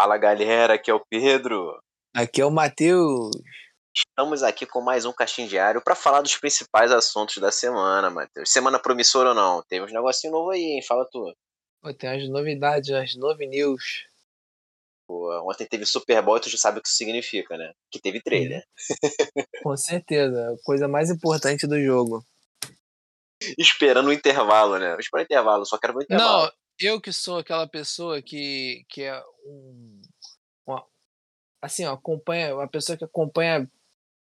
Fala galera, aqui é o Pedro. Aqui é o Matheus. Estamos aqui com mais um Caixinho Diário para falar dos principais assuntos da semana, Matheus. Semana promissora ou não? Tem uns negocinho novo aí, hein? Fala tu. Pô, tem as novidades, as novo news. Pô, ontem teve Super Bowl e tu já sabe o que isso significa, né? Que teve trailer. Com certeza, a coisa mais importante do jogo. Esperando o intervalo, né? Esperando o intervalo, só quero ver o intervalo. Não, eu que sou aquela pessoa que, que é um. uma- assim, ó, acompanha, uma pessoa que acompanha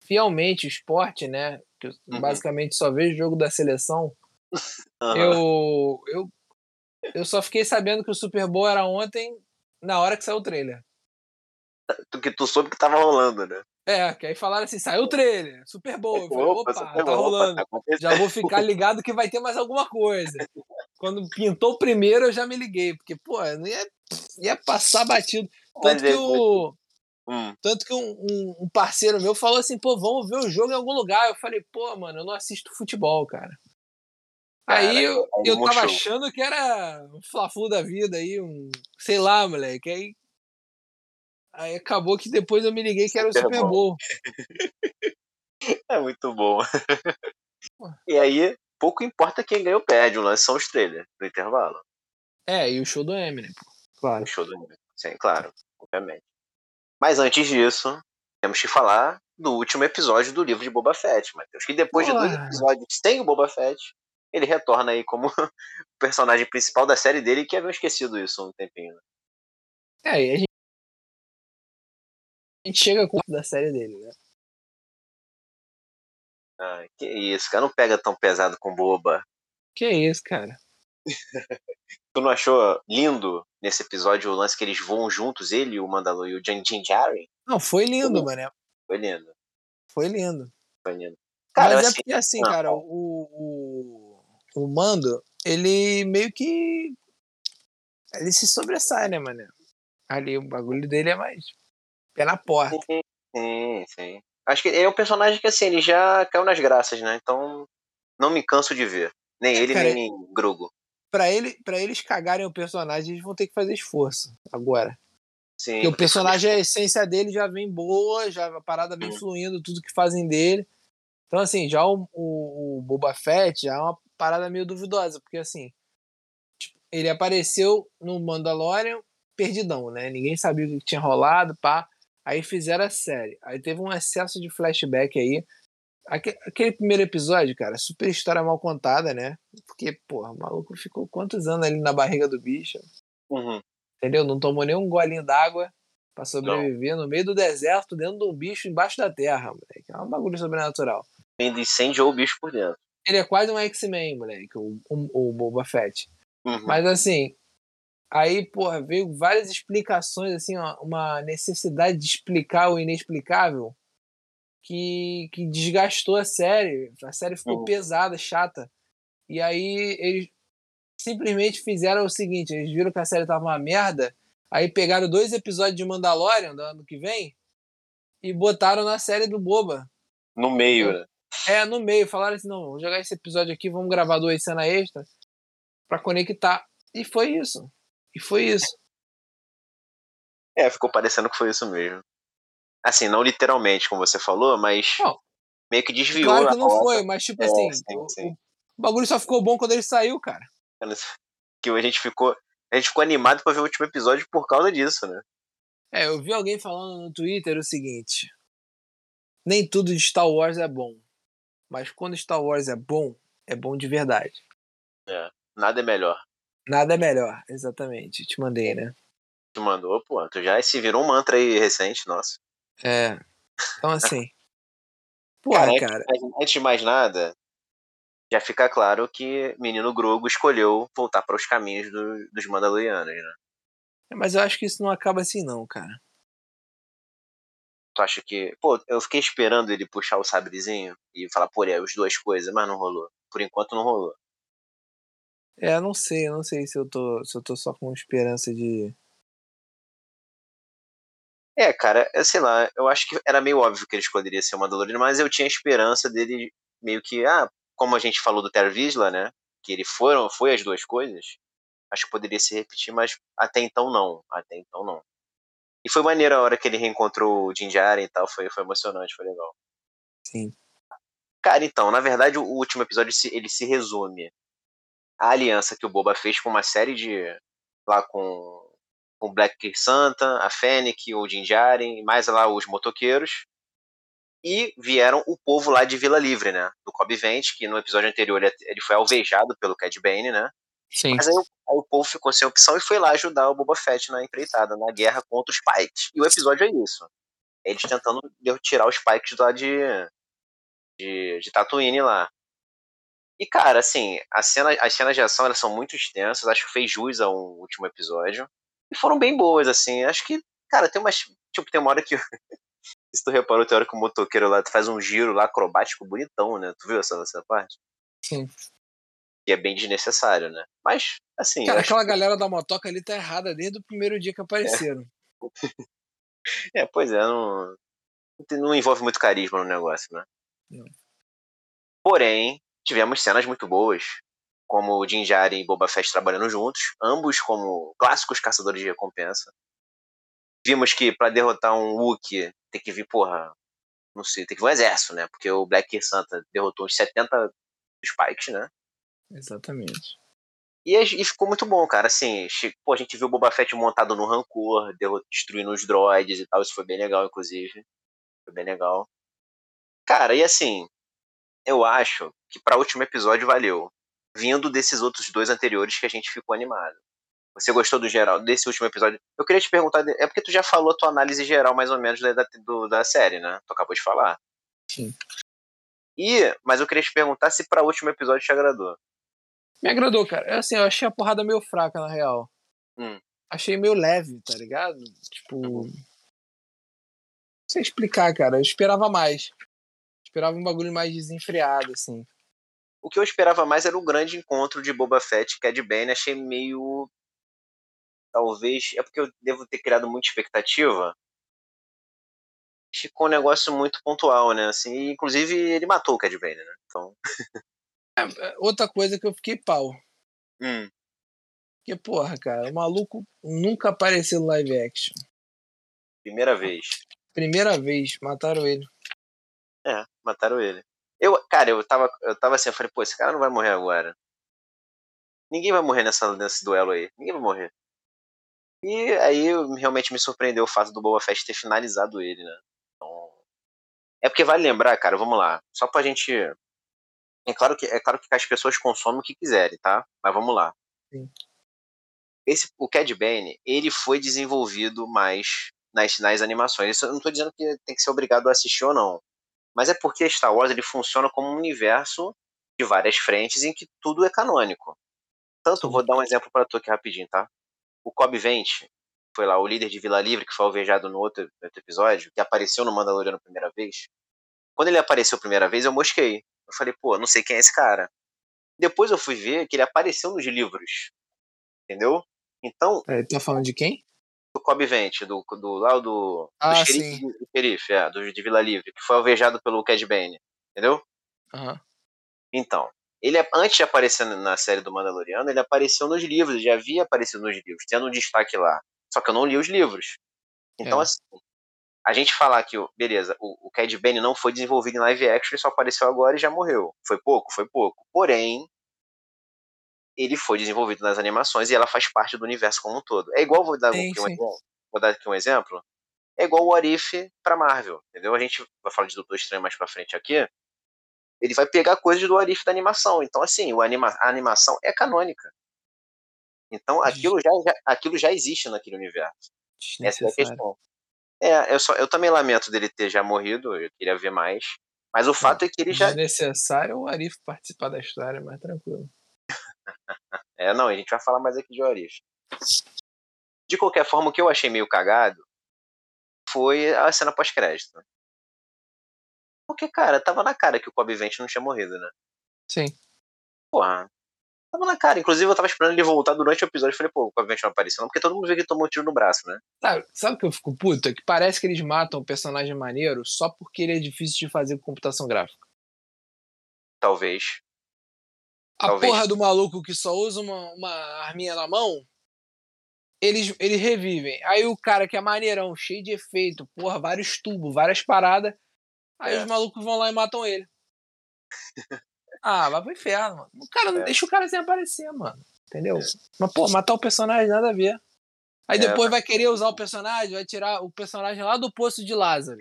fielmente o esporte, né? Que eu Uhum. basicamente só vejo o jogo da seleção. Aham. Eu, eu, eu só fiquei sabendo que o Super Bowl era ontem, na hora que saiu o trailer. Tu, que tu soube que tava rolando, né? É, que aí falaram assim, saiu o trailer, Super Bowl. Eu falei, opa, tá Bowl, rolando. tá acontecendo. Já vou ficar ligado que vai ter mais alguma coisa. Quando pintou o primeiro, eu já me liguei, porque, pô, não ia, ia passar batido. Tanto é que, o, Hum, tanto que um, um- um parceiro meu falou assim, pô, vamos ver o jogo em algum lugar. Eu falei, pô, mano, eu não assisto futebol, cara. Cara, aí eu, aí eu tava murchou. achando que era um fla-flu da vida aí, um. Sei lá, moleque. Aí, aí acabou que depois eu me liguei que era o Super Super Bowl. é muito bom. e aí, pouco importa quem ganha ou perde, o lance são os trailers do intervalo. É, e o show do Eminem, pô. Claro. O show do Sim, claro, obviamente. Mas antes disso, temos que falar do último episódio do livro de Boba Fett, Matheus. Que depois de dois episódios sem o Boba Fett, ele retorna aí como o personagem principal da série dele, que haviam esquecido isso há um tempinho. né? É, e a gente, a gente chega com o da série dele, né? Ai, que isso, cara, não pega tão pesado com Boba. Que isso, cara. Tu não achou lindo nesse episódio o lance que eles voam juntos, ele, o Mandalor e o Jan Jin Djarin? Não, foi lindo, Uhum. mano. Foi lindo, Foi lindo. foi lindo. Cara, Mas é assim, porque, assim, ah, cara, o, o, o Mando, ele meio que. Ele se sobressai, né, mano? Ali, o bagulho dele é mais. Pé na porta. Sim, sim. Acho que é um personagem que, assim, ele já caiu nas graças, né? Então, não me canso de ver. Nem É, ele, cara, nem Grogo. Pra, ele, pra eles cagarem o personagem, eles vão ter que fazer esforço agora. Sim. Porque o personagem, a essência dele já vem boa, já a parada vem Uhum. fluindo, tudo que fazem dele. Então, assim, já o, o, o Boba Fett já é uma parada meio duvidosa, porque assim, tipo, ele apareceu no Mandalorian perdidão, né? Ninguém sabia o que tinha rolado, pá. Aí fizeram a série. Aí teve um excesso de flashback aí. Aque- Aquele primeiro episódio, cara, super história mal contada, né? Porque, porra, o maluco ficou quantos anos ali na barriga do bicho? Uhum. entendeu? Não tomou nem um golinho d'água pra sobreviver no meio do deserto, dentro de um bicho embaixo da terra, moleque. É um bagulho sobrenatural. Ainda incendiou o bicho por dentro. Ele é quase um X-Men, moleque, o, o, o Boba Fett. Uhum. Mas assim, aí, porra, veio várias explicações, assim, ó, uma necessidade de explicar o inexplicável que, que desgastou a série. A série ficou Uhum. pesada, chata. E aí eles simplesmente fizeram o seguinte: eles viram que a série tava uma merda, aí pegaram dois episódios de Mandalorian do ano que vem e botaram na série do Boba. No meio, né? É, no meio, falaram assim: não, vamos jogar esse episódio aqui, vamos gravar duas cenas extras pra conectar. E foi isso. E foi isso. É, ficou parecendo que foi isso mesmo. Assim, não literalmente, como você falou, mas Não. meio que desviou Claro que não rota. foi, mas tipo É, assim, sim, o, sim. o bagulho só ficou bom quando ele saiu, cara. Que a gente ficou. A gente ficou animado pra ver o último episódio por causa disso, né? É, eu vi alguém falando no Twitter o seguinte: nem tudo de Star Wars é bom, mas quando Star Wars é bom, é bom de verdade. Nada é melhor. Nada é melhor, exatamente. Te mandei, né? Tu mandou, pô, tu já se virou um mantra aí recente, nossa. É. Então assim. Pô, Cara, cara, antes de mais nada, já fica claro que menino Grogo escolheu voltar para os caminhos do- dos Mandalorianos, né? mas eu acho que isso não acaba assim, não, cara. Tu acha que. Pô, eu fiquei esperando ele puxar o sabrezinho e falar, pô, é as duas coisas, mas não rolou. Por enquanto não rolou. É, eu não sei, eu não sei se eu tô, se eu tô só com esperança de. É, cara, é, sei lá, eu acho que era meio óbvio que ele escolheria ser o Mandaloriano, mas eu tinha esperança dele meio que, ah, como a gente falou do Ter Vizsla, né? Que ele foram, foi as duas coisas. Acho que poderia se repetir, mas até então não. Até então não. E foi maneiro a hora que ele reencontrou o Din Djarin e tal, foi, foi emocionante, foi legal. Sim. Cara, então, na verdade, o último episódio ele se resume à aliança que o Boba fez com uma série de. lá com. com Black Santa, a Fennec, o Din Djarin, mais lá os motoqueiros. E vieram o povo lá de Vila Livre, né? Do Cobb Vent, que no episódio anterior ele foi alvejado pelo Cad Bane, né? Sim. Mas aí, aí, o povo ficou sem opção e foi lá ajudar o Boba Fett na empreitada, na guerra contra os Pikes. E o episódio é isso. Eles tentando tirar os Pikes lá de, de, de Tatooine lá. E, cara, assim, a cena, as cenas de ação elas são muito extensas, acho que fez jus ao último episódio. E foram bem boas, assim. Acho que, cara, tem umas. Tipo, tem uma hora que. Se tu reparou, tem hora que o motoqueiro lá faz um giro lá acrobático bonitão, né? Tu viu essa, essa parte? Sim. Que é bem desnecessário, né? Mas, assim. Cara, aquela que... galera da motoca ali tá errada desde o primeiro dia que apareceram. É, é pois é, não, não envolve muito carisma no negócio, né? Não. Porém, tivemos cenas muito boas, como Din Djarin e Boba Fett trabalhando juntos, ambos como clássicos caçadores de recompensa. Vimos que para derrotar um Wookiee tem que vir, porra, não sei, tem que vir um exército, né? Porque o Black Santa derrotou uns 70 Spikes, né? Exatamente. E, e, ficou muito bom, cara. Assim, pô, a gente viu o Boba Fett montado no Rancor, destruindo os droids e tal. Isso foi bem legal, inclusive. Foi bem legal. Cara, e assim, eu acho que para o último episódio valeu. Vindo desses outros dois anteriores que a gente ficou animado. Você gostou do geral, desse último episódio? Eu queria te perguntar, é porque tu já falou a tua análise geral, mais ou menos, da, do, da série, né? Tu acabou de falar. Sim. E, mas eu queria te perguntar se para o último episódio te agradou. Me agradou, cara. É assim, eu achei a porrada meio fraca, na real. Hum. Achei meio leve, tá ligado? Tipo. Não sei explicar, cara. Eu esperava mais esperava um bagulho mais desenfreado, assim. O que eu esperava mais era o grande encontro de Boba Fett e Cad Bane. Achei meio. Talvez. É porque eu devo ter criado muita expectativa. Ficou um negócio muito pontual, né? Assim, inclusive, ele matou o Cad Bane, né? Então. É, é, outra coisa que eu fiquei pau. Hum. Porque, porra, cara, o maluco nunca apareceu no live action. Primeira vez. Primeira vez, mataram ele. É, mataram ele. Eu, cara, eu tava, eu tava assim, eu falei, pô, esse cara não vai morrer agora. Ninguém vai morrer nessa, nesse duelo aí. Ninguém vai morrer. E aí realmente me surpreendeu o fato do Boba Fett ter finalizado ele, né? Então, é porque vale lembrar, cara, vamos lá. Só pra gente. É claro que, é claro que as pessoas consomem o que quiserem, tá? Mas vamos lá. Sim. Esse, o Cad Bane, ele foi desenvolvido mais nas, nas animações. Isso eu não tô dizendo que tem que ser obrigado a assistir ou não. Mas é porque Star Wars ele funciona como um universo de várias frentes em que tudo é canônico. Tanto, vou dar um exemplo para tu aqui rapidinho, tá? O Cobb Vent, foi lá o líder de Vila Livre, que foi alvejado no outro, outro episódio, que apareceu no Mandaloriano a primeira vez. Quando ele apareceu a primeira vez, eu mosquei. Eu falei, pô, não sei quem é esse cara. Depois eu fui ver que ele apareceu nos livros. Entendeu? Então. É, tá falando de quem? Do Cobb Vent, do, do lá do, ah, do xerife do, do xerife, é, do, de Vila Livre, que foi alvejado pelo Cad Bane, entendeu? Uhum. Então, ele antes de aparecer na série do Mandaloriano, ele apareceu nos livros, já havia aparecido nos livros, tendo um destaque lá. Só que eu não li os livros. Então, é. assim, a gente falar que, beleza, o, o Cad Bane não foi desenvolvido em live action, ele só apareceu agora e já morreu. Foi pouco? Foi pouco. Porém, ele foi desenvolvido nas animações e ela faz parte do universo como um todo. É igual, vou dar, sim, aqui, um, exemplo, vou dar aqui um exemplo, é igual o Arif para Marvel, entendeu? A gente vai falar de Doutor Estranho mais para frente aqui. Ele vai pegar coisas do Arif da animação. Então, assim, o anima, a animação é canônica. Então, aquilo já, já, aquilo já existe naquele universo. Essa é a questão. É, eu, só, eu também lamento dele ter já morrido, eu queria ver mais. Mas o fato é, é que ele já. Desnecessário o Arif participar da história, mas tranquilo. É, não, a gente vai falar mais aqui de Orif. De qualquer forma, o que eu achei meio cagado foi a cena pós-crédito. Porque, cara, tava na cara que o Kobe Vent não tinha morrido, né? Sim. Porra. Tava na cara. Inclusive, eu tava esperando ele voltar durante o episódio. e Falei, pô, o Kobe Vent não apareceu, não, porque todo mundo vê que ele tomou um tiro no braço, né? Sabe, sabe o que eu fico puto? É que parece que eles matam o personagem maneiro só porque ele é difícil de fazer com computação gráfica. Talvez. A Talvez. porra do maluco que só usa uma, uma arminha na mão, eles, eles revivem. Aí o cara que é maneirão, cheio de efeito, porra, vários tubos, várias paradas. Aí é. os malucos vão lá e matam ele. ah, vai pro inferno, mano. O cara não é. deixa o cara sem aparecer, mano. Entendeu? É. Mas, pô, matar o personagem nada a ver. Aí é, depois vai querer usar o personagem, vai tirar o personagem lá do poço de Lázaro.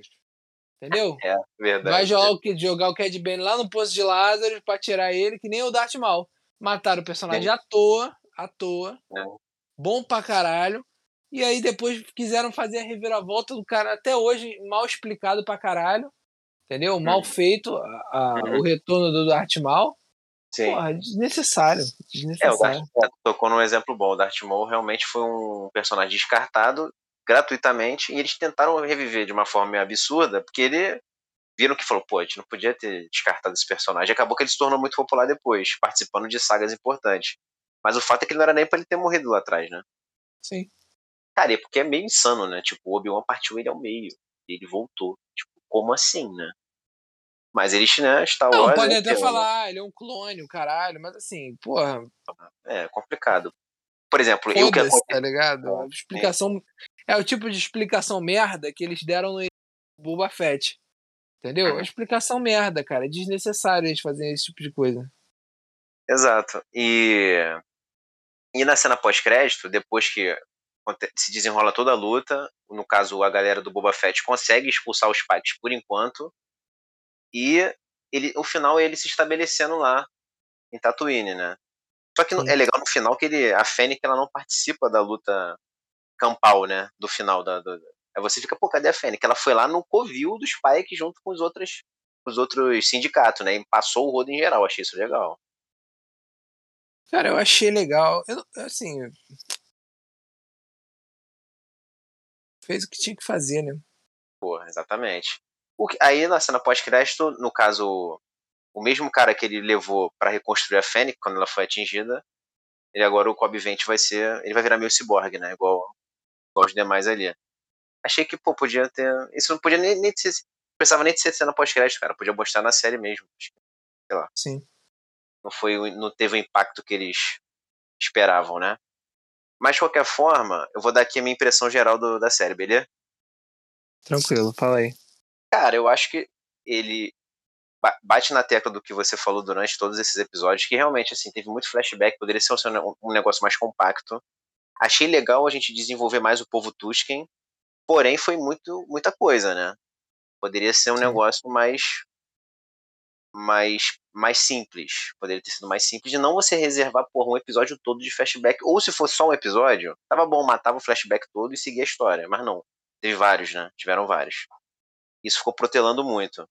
Entendeu? É, verdade. Vai jogar o, jogar o Cad Bane lá no poço de Lázaro pra tirar ele, que nem o Darth Maul. Mataram o personagem à toa, à toa. É. Bom pra caralho. E aí depois quiseram fazer a reviravolta do cara, até hoje, mal explicado pra caralho. Entendeu? Mal uhum. feito a, a, uhum. o retorno do Darth Maul. Sim. Porra, desnecessário. desnecessário. É, o Darth, é, tocou num exemplo bom. O Darth Maul realmente foi um personagem descartado gratuitamente e eles tentaram reviver de uma forma meio absurda, porque ele viram que falou, pô, a gente não podia ter descartado esse personagem. Acabou que ele se tornou muito popular depois, participando de sagas importantes. Mas o fato é que não era nem pra ele ter morrido lá atrás, né? Sim. Cara, é porque é meio insano, né? Tipo, o Obi-Wan partiu ele ao meio. E ele voltou. Tipo, como assim, né? Mas eles, né, Star Wars... Não, podem até falar, ah, ele é um clone, o caralho, mas assim, porra... É, complicado. Por exemplo, eu que... tá ligado? A explicação... É o tipo de explicação merda que eles deram no Boba Fett. Entendeu? É uma explicação merda, cara. É desnecessário eles fazerem esse tipo de coisa. Exato. E, e na cena pós-crédito, depois que se desenrola toda a luta, no caso a galera do Boba Fett consegue expulsar os Pikes por enquanto, e ele, o final é ele se estabelecendo lá em Tatooine, né? Só que Sim. é legal no final que ele, a Fennec ela não participa da luta campal, né? Do final da. Aí você fica, pô, cadê a Fennec? Ela foi lá no covil dos Pike junto com os outros, os outros sindicatos, né? E passou o rodo em geral, achei isso legal. Cara, eu achei legal. Eu, assim. Fez o que tinha que fazer, né? Porra, exatamente. Que, aí na cena pós-crédito, no caso, o mesmo cara que ele levou para reconstruir a Fennec quando ela foi atingida, ele agora, o Cobb Vent, vai ser. Ele vai virar meio cyborg, né? Igual igual os demais ali. Achei que, pô, podia ter. Isso não podia nem, nem ser. Não precisava nem de ser cena pós-crédito, cara. Podia mostrar na série mesmo. Sei lá. Sim. Não, foi, não teve o impacto que eles esperavam, né? Mas, de qualquer forma, eu vou dar aqui a minha impressão geral do, da série, beleza? Tranquilo, fala aí. Cara, eu acho que ele bate na tecla do que você falou durante todos esses episódios, que realmente, assim, teve muito flashback, poderia ser um negócio mais compacto. Achei legal a gente desenvolver mais o povo Tusken, porém foi muito muita coisa, né? Poderia ser um Sim. negócio mais mais mais simples. Poderia ter sido mais simples de não você reservar por um episódio todo de flashback, ou se fosse só um episódio, tava bom, matava o flashback todo e seguia a história, mas não. Teve vários, né? Tiveram vários. Isso ficou protelando muito.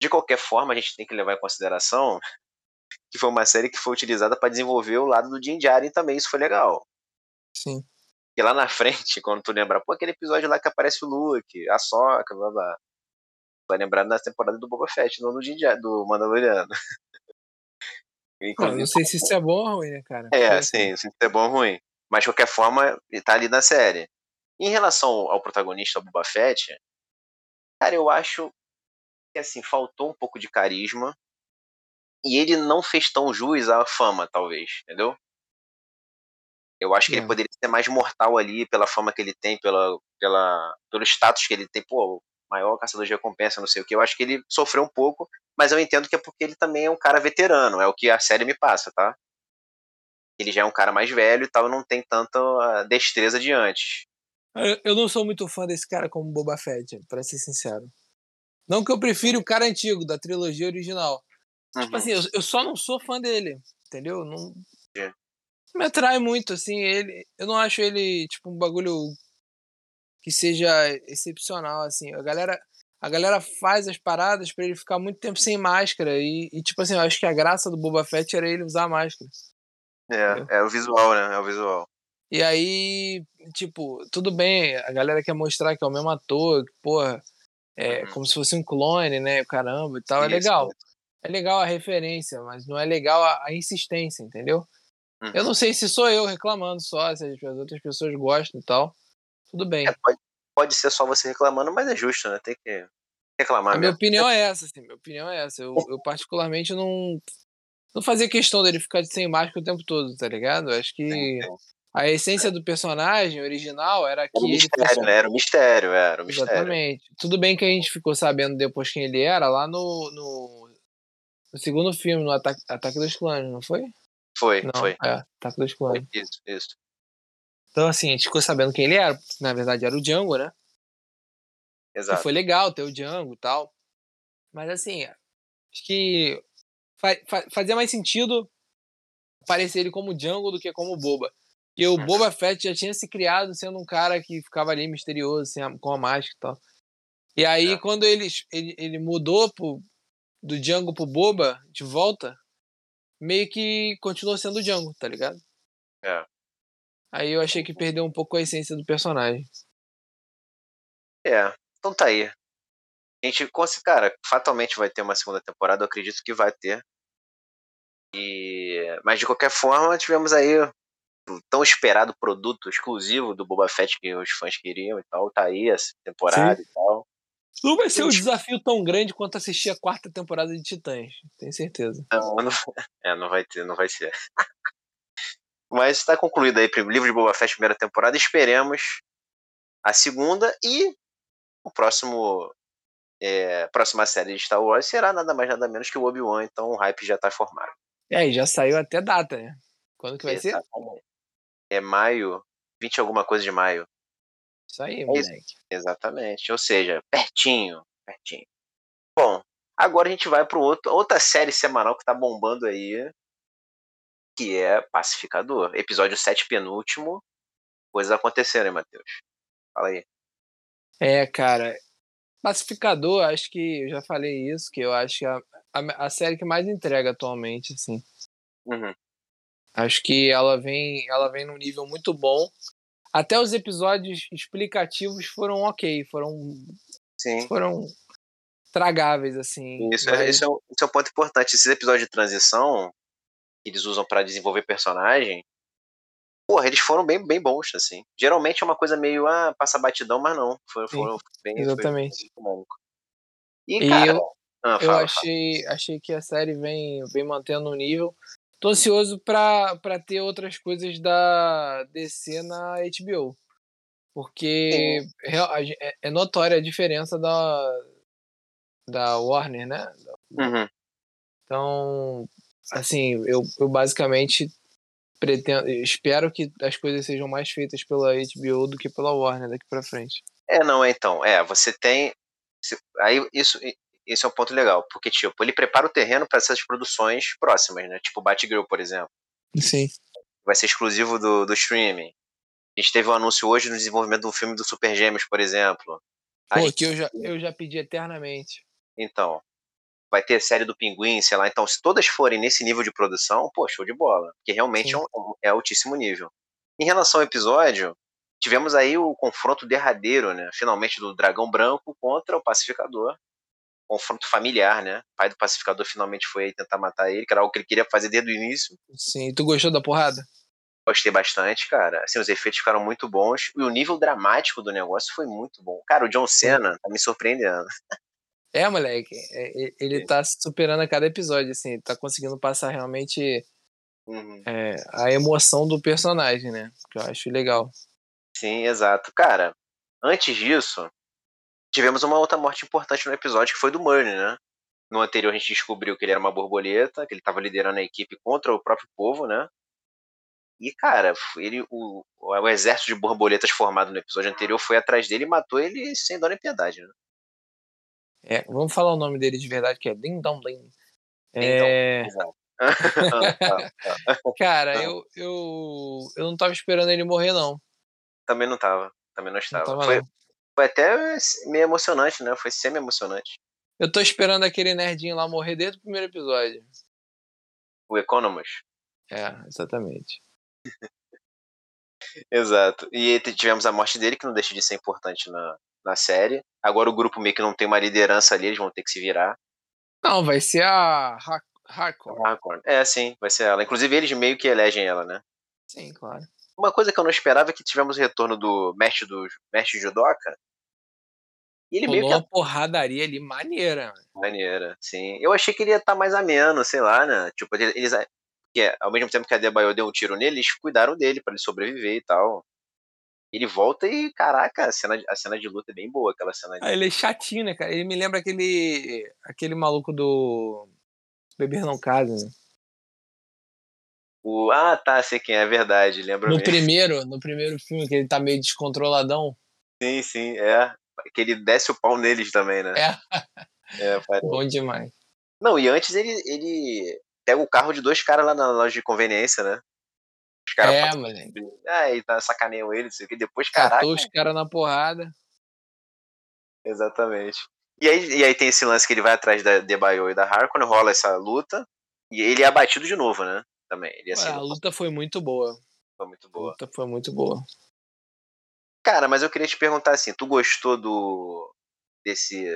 De qualquer forma, a gente tem que levar em consideração que foi uma série que foi utilizada para desenvolver o lado do Din Djarin também, isso foi legal. Sim. E lá na frente, quando tu lembra, pô, aquele episódio lá que aparece o Luke, a Soca, blá blá. Vai lembrar na temporada do Boba Fett, não do, Jinja, do Mandaloriano. Não, não sei se isso é bom ou ruim, né, cara? É, sim, assim... se isso é bom ou ruim. Mas de qualquer forma, ele tá ali na série. Em relação ao protagonista, o Boba Fett, cara, eu acho que assim, faltou um pouco de carisma. E ele não fez tão jus à fama, talvez, entendeu? Eu acho que é. ele poderia ser mais mortal ali pela fama que ele tem, pela, pela, pelo status que ele tem, pô, maior caçador de recompensa, não sei o que. Eu acho que ele sofreu um pouco, mas eu entendo que é porque ele também é um cara veterano, é o que a série me passa, tá? Ele já é um cara mais velho e tal, não tem tanta ah, destreza de antes. Eu não sou muito fã desse cara como Boba Fett, pra ser sincero. Não que eu prefira o cara antigo, da trilogia original. Tipo uhum. Tipo assim, eu, eu, só não sou fã dele, entendeu? Não, me atrai muito, assim, ele. Eu não acho ele, tipo, um bagulho que seja excepcional, assim. A galera, a galera faz as paradas para ele ficar muito tempo sem máscara. E, e, tipo assim, eu acho que a graça do Boba Fett era ele usar máscara. É, entendeu? é o visual, né? É o visual. E aí, tipo, tudo bem, a galera quer mostrar que é o mesmo ator, que, porra, é uhum. como se fosse um clone, né? Caramba e tal, é Isso, é legal. É legal a referência, mas não é legal a, a insistência, entendeu? Uhum. Eu não sei se sou eu reclamando só, se as outras pessoas gostam e tal. Tudo bem. É, pode, pode ser só você reclamando, mas é justo, né? Tem que reclamar. A minha opinião é essa, assim. Minha opinião é essa. Eu, eu particularmente não. Não fazia questão dele ficar sem máscara o tempo todo, tá ligado? Eu acho que a essência do personagem original era que Era um mistério, né? Era um mistério, era um mistério. Exatamente. Tudo bem que a gente ficou sabendo depois quem ele era lá no, no, no segundo filme, no Ataque, Ataque dos Clones, não foi? Foi, Não, foi. é, dos Foi. Clones. Isso, isso. Então, assim, a gente ficou sabendo quem ele era, porque, na verdade era o Django, né? E Exato. foi legal ter o Django e tal. Mas, assim, acho que fa- fa- fazia mais sentido parecer ele como Django do que como Boba. Porque o Uhum. Boba Fett já tinha se criado sendo um cara que ficava ali misterioso, sem a- com a máscara e tal. E aí, É. quando ele, ele, ele mudou pro, do Django pro Boba, de volta, meio que continuou sendo o Django, tá ligado? É. Aí eu achei que perdeu um pouco a essência do personagem. É, então tá aí. A gente, cara, fatalmente vai ter uma segunda temporada, eu acredito que vai ter. E, mas de qualquer forma, tivemos aí o tão esperado produto exclusivo do Boba Fett que os fãs queriam e tal. Tá aí essa temporada e tal. Não vai ser um desafio tão grande quanto assistir a quarta temporada de Titãs, tenho certeza. Não, não, é, não vai ter, não vai ser. Mas está concluído aí o livro de Boba Fett, primeira temporada. Esperemos a segunda e o próximo. É, próxima série de Star Wars será nada mais nada menos que o Obi-Wan, então o hype já está formado. E aí, já saiu até data, né? Quando que vai ser? Exatamente. É maio, 20 e alguma coisa de maio. Isso aí, isso. moleque. Exatamente. Ou seja, pertinho, pertinho. Bom, agora a gente vai para outra série semanal que tá bombando aí, que é Pacificador. Episódio 7 penúltimo. Coisas aconteceram, hein, Matheus? Fala aí. É, cara. Pacificador, acho que eu já falei isso, que eu acho que é a, a, a série que mais entrega atualmente, assim. Uhum. Acho que ela vem, ela vem num nível muito bom. Até os episódios explicativos foram ok, foram, Sim. foram tragáveis, assim. Isso, mas- é, isso, é um, isso é um ponto importante. Esses episódios de transição que eles usam para desenvolver personagem, porra, eles foram bem, bem bons, assim. Geralmente é uma coisa meio, ah, passa batidão, mas não. Foram, foram bem. exatamente. Foi. E, E cara. eu- ah, eu fala, achei, achei que a série vem, vem mantendo o nível. Tô ansioso pra, pra ter outras coisas da DC na HBO. Porque é, é notória a diferença da, da Warner, né? Uhum. Então, assim, eu, eu basicamente pretendo, espero que as coisas sejam mais feitas pela HBO do que pela Warner daqui pra frente. É, não, então. É, você tem. Aí isso, esse é um ponto legal, porque, tipo, ele prepara o terreno para essas produções próximas, né? Tipo Batgirl, por exemplo. Sim. Vai ser exclusivo do, do streaming. A gente teve um anúncio hoje no desenvolvimento do filme do Super Gêmeos, por exemplo. Pô, gente- que eu já, eu já pedi eternamente. Então, vai ter série do Pinguim, sei lá. Então, se todas forem nesse nível de produção, pô, show de bola. Porque realmente Sim. é, um- é altíssimo nível. Em relação ao episódio, tivemos aí o confronto derradeiro, né? Finalmente do Dragão Branco contra o Pacificador. Confronto familiar, né? O pai do Pacificador finalmente foi aí tentar matar ele, que era algo que ele queria fazer desde o início. Sim. Tu gostou da porrada? Gostei bastante, cara. Assim, os efeitos ficaram muito bons. E o nível dramático do negócio foi muito bom. Cara, o John Cena tá me surpreendendo. É, moleque. é, ele tá superando a cada episódio, assim. Tá conseguindo passar realmente Uhum. é, a emoção do personagem, né? Que eu acho legal. Sim, exato. Cara, antes disso, tivemos uma outra morte importante no episódio, que foi do Murney, né? No anterior a gente descobriu que ele era uma borboleta, que ele estava liderando a equipe contra o próprio povo, né? E, cara, ele, o, o exército de borboletas formado no episódio anterior foi atrás dele e matou ele sem dó nem piedade, né? É, vamos falar o nome dele de verdade, que é Ding Dong Ding. É, cara, eu, eu, eu não tava esperando ele morrer, não. Também não tava. Também não Não estava. tava, foi, não. Foi até meio emocionante, né? Foi semi-emocionante. Eu tô esperando aquele nerdinho lá morrer desde o primeiro episódio. O Economos. É, exatamente. Exato. E tivemos a morte dele, que não deixa de ser importante na, na série. Agora o grupo meio que não tem uma liderança ali, eles vão ter que se virar. Não, vai ser a Har- Hardcore. Harcourt. É, sim, vai ser ela. Inclusive eles meio que elegem ela, né? Sim, claro. Uma coisa que eu não esperava é que tivemos o retorno do mestre do mestre judoca. E ele meio Rolou que uma porradaria ali maneira. mano. maneira, sim. Eu achei que ele ia estar mais ameno, sei lá, né? Tipo, ele- eles que é, ao mesmo tempo que a Debaio deu um tiro nele, eles cuidaram dele para ele sobreviver e tal. Ele volta e, caraca, a cena, a cena de luta é bem boa, aquela cena de... Ah, ele é chatinho, né, cara? Ele me lembra aquele. aquele maluco do. Beber não casa, né? O... Ah, tá, sei quem é, é verdade, lembra No mesmo. primeiro, no primeiro filme, que ele tá meio descontroladão. Sim, sim, é. Que ele desce o pau neles também, né? É, É, bom demais. Não, e antes ele, ele pega o carro de dois caras lá na loja de conveniência, né? Os caras É, passam- moleque. Ah, e tá sacaneiam ele, não sei o que. Depois, caraca. Catou os caras na porrada. Exatamente. E aí, e aí tem esse lance que ele vai atrás da Debaio e da Harkonnen, rola essa luta. E ele é abatido de novo, né? Também. Ele assim, Ué, a não luta foi muito boa. foi muito A boa. luta foi muito boa. Cara, mas eu queria te perguntar assim, tu gostou do. desse.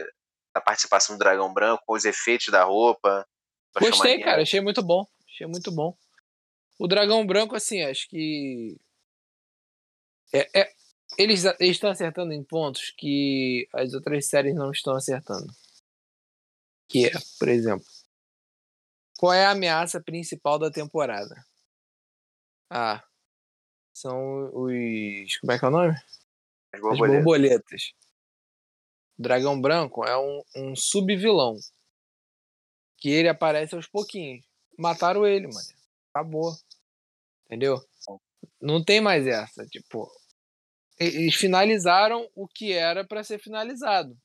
da participação do Dragão Branco, com os efeitos da roupa? Gostei, cara. Achei muito bom. Achei muito bom. O Dragão Branco, assim, acho que. É, é- Eles eles estão acertando em pontos que as outras séries não estão acertando. Que é, por exemplo, qual é a ameaça principal da temporada? Ah, são os. Como é que é o nome? As As borboletas. borboletas. O Dragão Branco é um, um sub-vilão. Que ele aparece aos pouquinhos. Mataram ele, mano. Acabou. Entendeu? Não tem mais essa. Tipo, e- eles finalizaram o que era pra ser finalizado.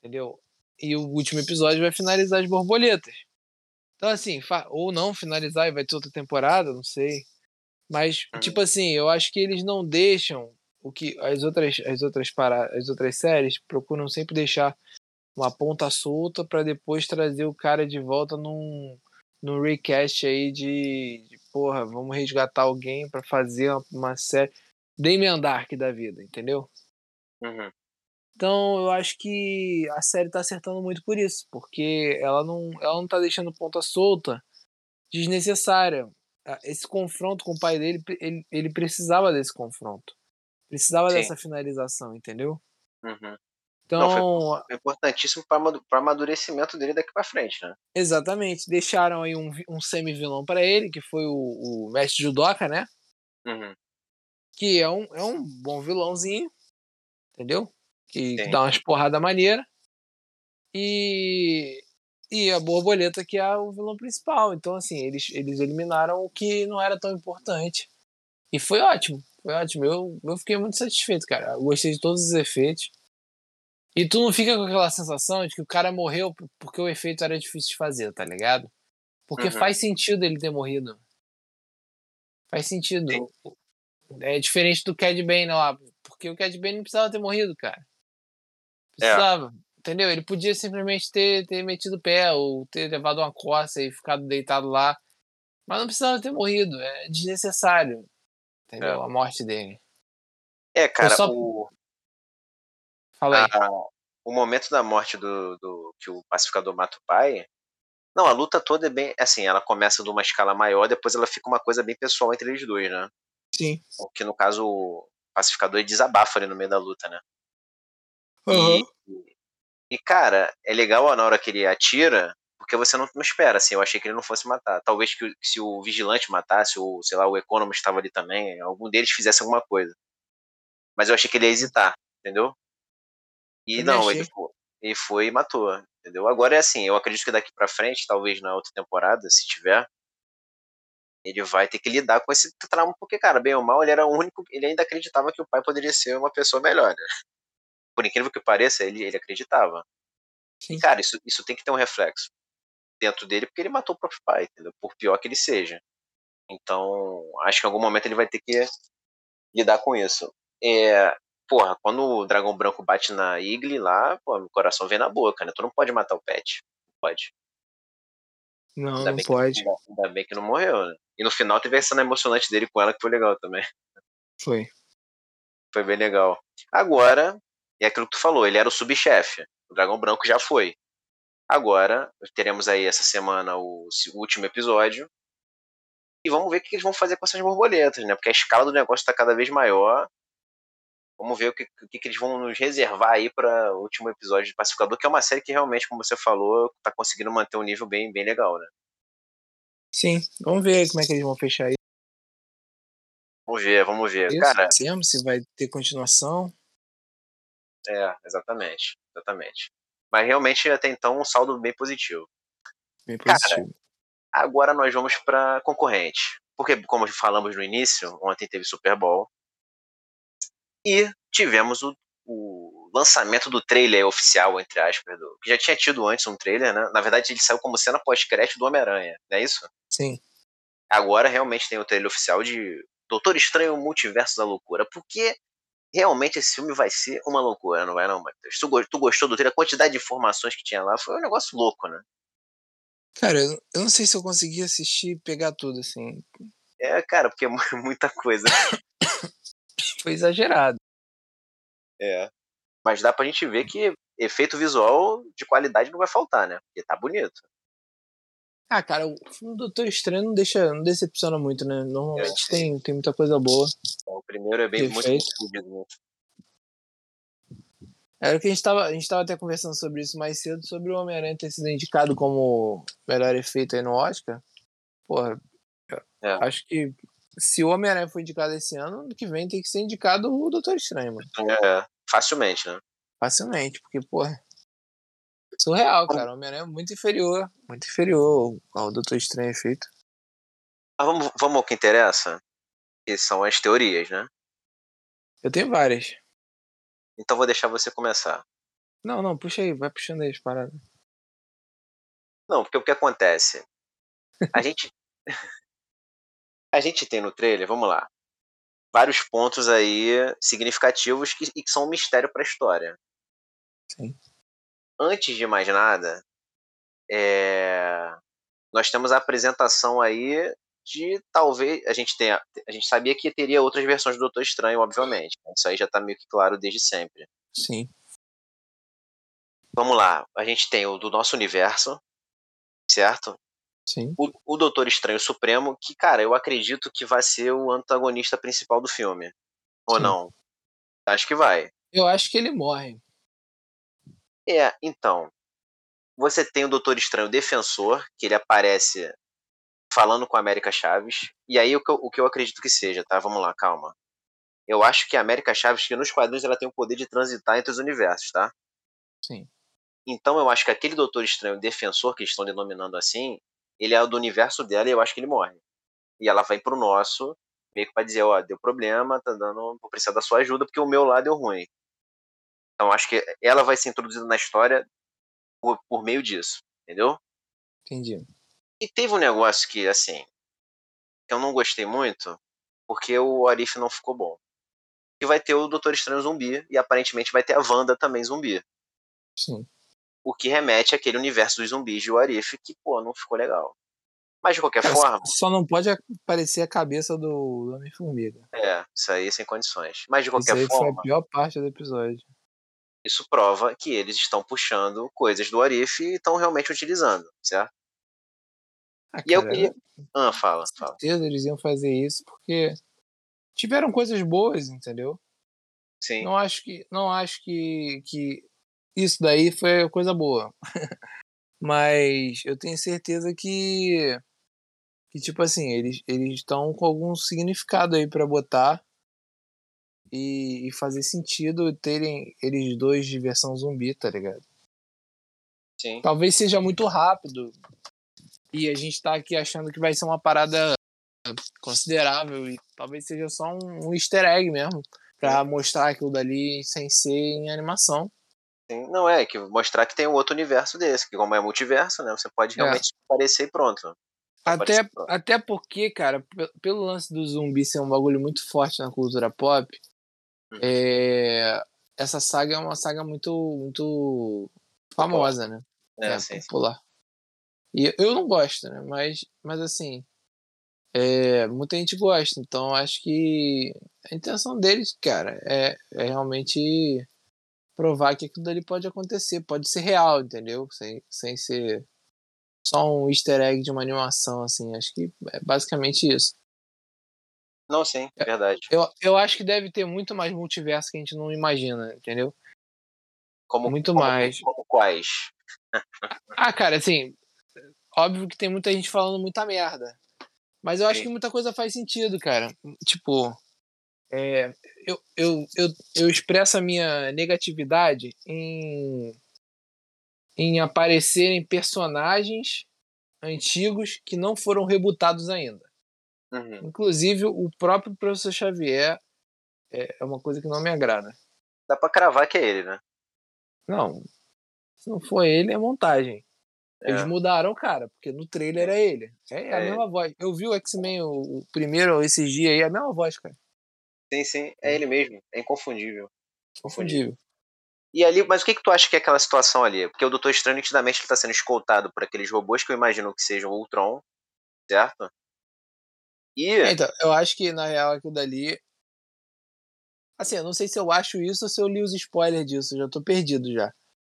Entendeu? E o último episódio vai finalizar as borboletas. Então, assim, ou não finalizar e vai ter outra temporada, não sei. Mas, Uhum. tipo assim, eu acho que eles não deixam o que as outras as outras para as outras séries procuram sempre deixar uma ponta solta pra depois trazer o cara de volta num num recast aí de, de porra, vamos resgatar alguém pra fazer uma, uma série Damien Dark da vida, entendeu? Uhum. Então eu acho que a série tá acertando muito por isso, porque ela não, ela não tá deixando ponta solta desnecessária. Esse confronto com o pai dele, ele, ele precisava desse confronto. Precisava Sim. dessa finalização, entendeu? Uhum. Então, Não, É importantíssimo para amadurecimento dele daqui pra frente, né? exatamente, deixaram aí um, um semi-vilão pra ele, que foi o, o mestre judoca, né? Uhum. Que é um, é um bom vilãozinho, entendeu? Que, Sim. dá umas porradas maneiras. E, e a borboleta, que é o vilão principal. Então, assim, eles, eles eliminaram o que não era tão importante. E foi ótimo, foi ótimo. Eu, eu fiquei muito satisfeito, cara. Eu gostei de todos os efeitos. E tu não fica com aquela sensação de que o cara morreu porque o efeito era difícil de fazer, tá ligado? Porque Uhum. faz sentido ele ter morrido. Faz sentido. Sim. É diferente do Cad Bane lá. Porque o Cad Bane não precisava ter morrido, cara. É. Precisava. Entendeu? Ele podia simplesmente ter, ter metido o pé ou ter levado uma coça e ficado deitado lá. Mas não precisava ter morrido. É desnecessário. Entendeu? É. A morte dele. É, cara, só- o, Fala aí. a- o momento da morte do, do que o pacificador mata o pai. Não, a luta toda é bem. Assim, ela começa de uma escala maior, depois ela fica uma coisa bem pessoal entre eles dois, né? Sim. Que no caso o pacificador desabafa ali no meio da luta, né? Aham. E, e, cara, é legal na hora que ele atira, porque você não, não espera, assim. Eu achei que ele não fosse matar. Talvez que, se o vigilante matasse, ou sei lá, o Economist estava ali também, algum deles fizesse alguma coisa. Mas eu achei que ele ia hesitar, entendeu? E Também não, ele ele foi e matou, entendeu? Agora é assim, eu acredito que daqui pra frente, talvez na outra temporada, se tiver, ele vai ter que lidar com esse trauma, porque, cara, bem ou mal, ele era o único, ele ainda acreditava que o pai poderia ser uma pessoa melhor, né? Por incrível que pareça, ele, ele acreditava. Sim. Cara, isso, isso tem que ter um reflexo dentro dele, porque ele matou o próprio pai, entendeu? Por pior que ele seja. Então, acho que em algum momento ele vai ter que lidar com isso. É, porra, quando o dragão branco bate na Igli lá, pô, meu coração vem na boca, né? Tu não pode matar o pet. Não pode. Não, Ainda não pode. Que, ainda bem que não morreu, né? E no final teve a cena emocionante dele com ela, que foi legal também. Foi. Foi bem legal. Agora, é aquilo que tu falou, ele era o subchefe. O dragão branco já foi. Agora, teremos aí essa semana o, o último episódio. E vamos ver o que eles vão fazer com essas borboletas, né? Porque a escala do negócio está cada vez maior. Vamos ver o que, o que que eles vão nos reservar aí para o último episódio de Pacificador, que é uma série que realmente, como você falou, tá conseguindo manter um nível bem, bem legal, né? Sim, vamos ver como é que eles vão fechar isso. Vamos ver, vamos ver. Isso, Cara, se vai ter continuação. É, exatamente, exatamente. Mas realmente até então um saldo bem positivo. Bem positivo. Cara, agora nós vamos para concorrente. Porque, como falamos no início, ontem teve Super Bowl. E tivemos o, o lançamento do trailer oficial, entre aspas, do, que já tinha tido antes um trailer, né? Na verdade, ele saiu como cena pós-crédito do Homem-Aranha, não é isso? Sim. Agora realmente tem o trailer oficial de Doutor Estranho Multiverso da Loucura. Porque realmente esse filme vai ser uma loucura, não vai não, Matheus? Tu, tu gostou do trailer? A quantidade de informações que tinha lá foi um negócio louco, né? Cara, eu não sei se eu consegui assistir e pegar tudo, assim. É, cara, porque é muita coisa. Foi exagerado. É. Mas dá pra gente ver que efeito visual de qualidade não vai faltar, né? Porque tá bonito. Ah, cara, o filme do Doutor Estranho não deixa, não decepciona muito, né? Normalmente é, tem, tem muita coisa boa. O primeiro é bem muito muito Era o que a gente tava, a gente tava até conversando sobre isso mais cedo, sobre o Homem-Aranha ter sido indicado como melhor efeito aí no Oscar. Porra, é. acho que se o Homem-Aranha for indicado esse ano, ano que vem tem que ser indicado o Doutor Estranho, mano. É, facilmente, né? Facilmente, porque, porra, surreal, cara. O Homem-Aranha é muito inferior, muito inferior ao Doutor Estranho efeito. Mas vamos, vamos ao que interessa, que são as teorias, né? Eu tenho várias. Então vou deixar você começar. Não, não, puxa aí, vai puxando aí as paradas. Não, porque o que acontece? A gente. a gente tem no trailer, vamos lá, vários pontos aí significativos que, e que são um mistério para a história. Sim. Antes de mais nada, é... nós temos a apresentação aí de talvez a gente tenha a gente sabia que teria outras versões do Doutor Estranho, obviamente. Isso aí já está meio que claro desde sempre. Sim. Vamos lá, a gente tem o do nosso universo, certo? Sim. O, o Doutor Estranho Supremo, que, cara, eu acredito que vai ser o antagonista principal do filme. Ou Sim. não? Acho que vai. Eu acho que ele morre. É, então. Você tem o Doutor Estranho Defensor, que ele aparece falando com a América Chaves. E aí o que, eu, o que eu acredito que seja, tá? Vamos lá, calma. Eu acho que a América Chaves, que nos quadrinhos ela tem o poder de transitar entre os universos, tá? Sim. Então eu acho que aquele Doutor Estranho Defensor, que eles estão denominando assim, ele é do universo dela e eu acho que ele morre. E ela vai pro nosso, meio que pra dizer, ó, deu problema, tá dando, vou precisar da sua ajuda porque o meu lado deu ruim. Então acho que ela vai ser introduzida na história por, por meio disso, entendeu? Entendi. E teve um negócio que, assim, que eu não gostei muito, porque o Arif não ficou bom. E vai ter o Doutor Estranho zumbi, e aparentemente vai ter a Wanda também zumbi. Sim. O que remete àquele universo dos zumbis de Warif que, pô, não ficou legal. Mas de qualquer forma. Só não pode aparecer a cabeça do Homem-Formiga. É, isso aí sem condições. Mas de qualquer isso aí forma. Foi a pior parte do episódio. Isso prova que eles estão puxando coisas do Arif e estão realmente utilizando, certo? Ah, e cara, eu queria. Ah, fala, com certeza fala. eles iam fazer isso porque tiveram coisas boas, entendeu? Sim. Não acho que, não acho que, que isso daí foi coisa boa. Mas eu tenho certeza que, que tipo assim, eles eles estão com algum significado aí para botar e, e, fazer sentido terem eles dois de versão zumbi, tá ligado? Sim. Talvez seja muito rápido e a gente tá aqui achando que vai ser uma parada considerável e talvez seja só um, um easter egg mesmo para mostrar aquilo dali sem ser em animação. Sim, não é, que mostrar que tem um outro universo desse, que como é multiverso, né? Você pode é. realmente é. aparecer e pronto. Até, até porque, cara, pelo lance do zumbi ser um bagulho muito forte na cultura pop. É, essa saga é uma saga muito, muito famosa, né? É, é sim, popular. E eu não gosto, né? Mas, mas assim, é, muita gente gosta. Então acho que a intenção deles, cara, é, é realmente provar que aquilo dali pode acontecer, pode ser real, entendeu? Sem, sem ser só um easter egg de uma animação, assim. Acho que é basicamente isso. Não, sim, é verdade. Eu, eu acho que deve ter muito mais multiverso que a gente não imagina, entendeu? Como, muito como, mais. Como quais? ah, cara, assim, óbvio que tem muita gente falando muita merda. Mas eu acho Sim. que muita coisa faz sentido, cara. Tipo, é, eu, eu, eu, eu expresso a minha negatividade em, em aparecerem personagens antigos que não foram rebutados ainda. Uhum. Inclusive, o próprio professor Xavier é, é uma coisa que não me agrada. Dá pra cravar que é ele, né? Não. Se não for ele, é montagem. É. Eles mudaram o cara, porque no trailer é ele. É, é a é mesma ele. voz. Eu vi o X-Men, o, o, primeiro, esses dias aí, é a mesma voz, cara. Sim, sim, é ele mesmo. É inconfundível. Confundível. E ali, mas o que, que tu acha que é aquela situação ali? Porque o Doutor Estranho, nitidamente, ele tá sendo escoltado por aqueles robôs que eu imagino que sejam o Ultron, certo? E. É, então, eu acho que, na real, aquilo dali. Assim, eu não sei se eu acho isso ou se eu li os spoilers disso, eu já tô perdido já.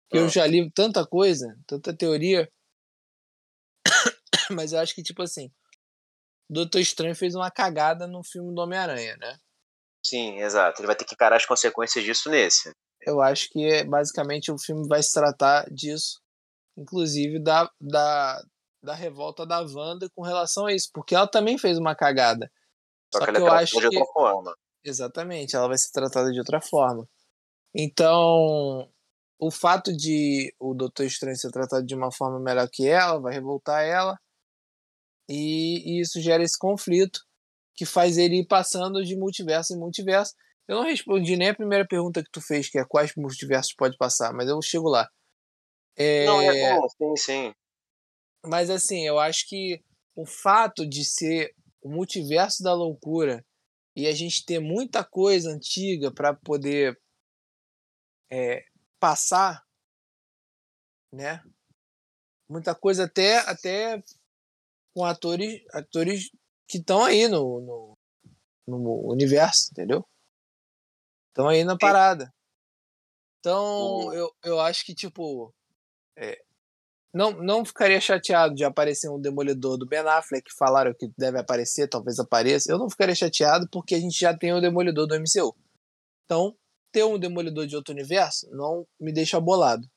Porque ah. eu já li tanta coisa, tanta teoria. mas eu acho que, tipo assim. Doutor Estranho fez uma cagada no filme do Homem-Aranha, né? Sim, exato. Ele vai ter que encarar as consequências disso nesse. Eu acho que basicamente o filme vai se tratar disso, inclusive da, da, da revolta da Wanda com relação a isso, porque ela também fez uma cagada. Só, Só que, que eu acho de outra que... forma. Exatamente, ela vai ser tratada de outra forma. Então, o fato de o Doutor Estranho ser tratado de uma forma melhor que ela vai revoltar ela, e, e isso gera esse conflito que faz ele ir passando de multiverso em multiverso. Eu não respondi nem a primeira pergunta que tu fez, que é quais multiversos pode passar, mas eu chego lá. É... Não, é bom, sim, sim. Mas assim, eu acho que o fato de ser o multiverso da loucura e a gente ter muita coisa antiga para poder é, passar, né? Muita coisa até até com atores atores que estão aí no, no, no, universo, entendeu? Estão aí na parada. Então, eu, eu acho que, tipo, é, não, não ficaria chateado de aparecer um Demolidor do Ben Affleck, que falaram que deve aparecer, talvez apareça. Eu não ficaria chateado porque a gente já tem o Demolidor do MCU. Então, ter um Demolidor de outro universo não me deixa bolado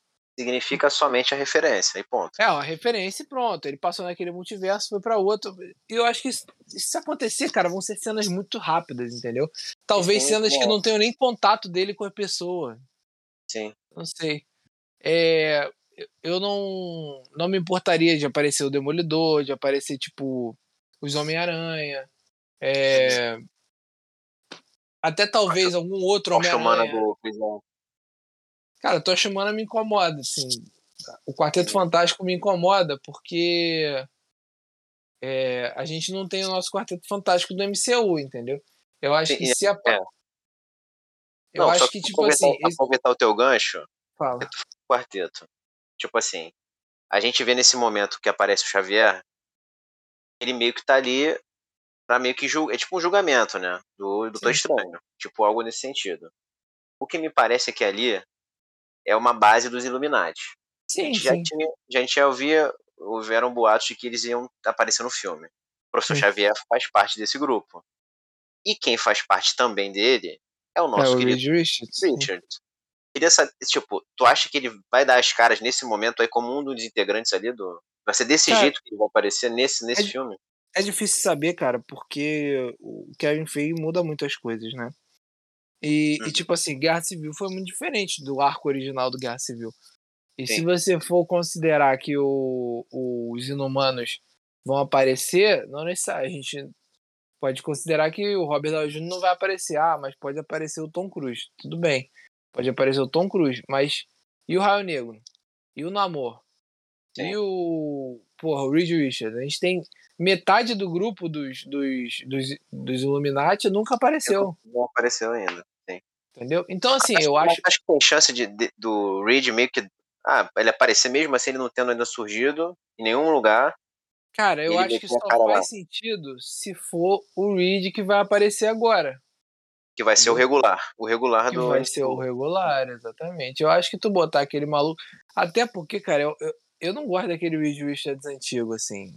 significa somente a referência, e ponto. É, uma referência e pronto. Ele passou naquele multiverso, foi para outro. E eu acho que isso, se acontecer, cara, vão ser cenas muito rápidas, entendeu? Talvez Sim, cenas bom. que não tenham nem contato dele com a pessoa. Sim. Não sei. É, eu não, não me importaria de aparecer o Demolidor, de aparecer, tipo, os Homem-Aranha. É, até talvez algum outro Homem-Aranha. Cara, a Tocha Humana me incomoda, assim. O Quarteto Fantástico me incomoda porque é, a gente não tem o nosso Quarteto Fantástico do MCU, entendeu? Eu acho Sim, que se a... É. Eu não, acho que, tipo assim. Aproveitar esse... o teu gancho. Fala. Quarteto. Tipo assim, a gente vê nesse momento que aparece o Xavier, ele meio que tá ali pra meio que julgar. É tipo um julgamento, né? Do Doutor Estranho. Tipo, algo nesse sentido. O que me parece é que ali é uma base dos Illuminati. Sim, a gente sim. já, tinha, a gente já ouvia, houveram boatos de que eles iam aparecer no filme. O professor sim. Xavier faz parte desse grupo. E quem faz parte também dele é o nosso é, querido Richards. Richards. Queria saber, tipo, tu acha que ele vai dar as caras nesse momento aí como um dos integrantes ali do. Vai ser desse cara, jeito que ele vai aparecer nesse, nesse é, filme? É difícil saber, cara, porque o Kevin Feige muda muitas coisas, né? E, uhum. e, tipo assim, Guerra Civil foi muito diferente do arco original do Guerra Civil. E Sim. se você for considerar que o, os inumanos vão aparecer, não necessariamente. A gente pode considerar que o Robert Downey Jr. não vai aparecer. Ah, mas pode aparecer o Tom Cruise. Tudo bem. Pode aparecer o Tom Cruise. Mas. E o Raio Negro? E o Namor? Sim. E o. Porra, o Reed Richards. A gente tem metade do grupo dos, dos, dos, dos Illuminati nunca apareceu. Não apareceu ainda. Entendeu? Então, assim, acho, eu acho. Acho que tem chance de, de, do Reed meio que. Ah, ele aparecer mesmo assim, ele não tendo ainda surgido em nenhum lugar. Cara, eu acho que só faz lá. sentido se for o Reed que vai aparecer agora. Que vai ser o regular. O regular que do. Vai ser o regular, exatamente. Eu acho que tu botar aquele maluco. Até porque, cara, eu, eu, eu não gosto daquele Reed Richards antigo, assim.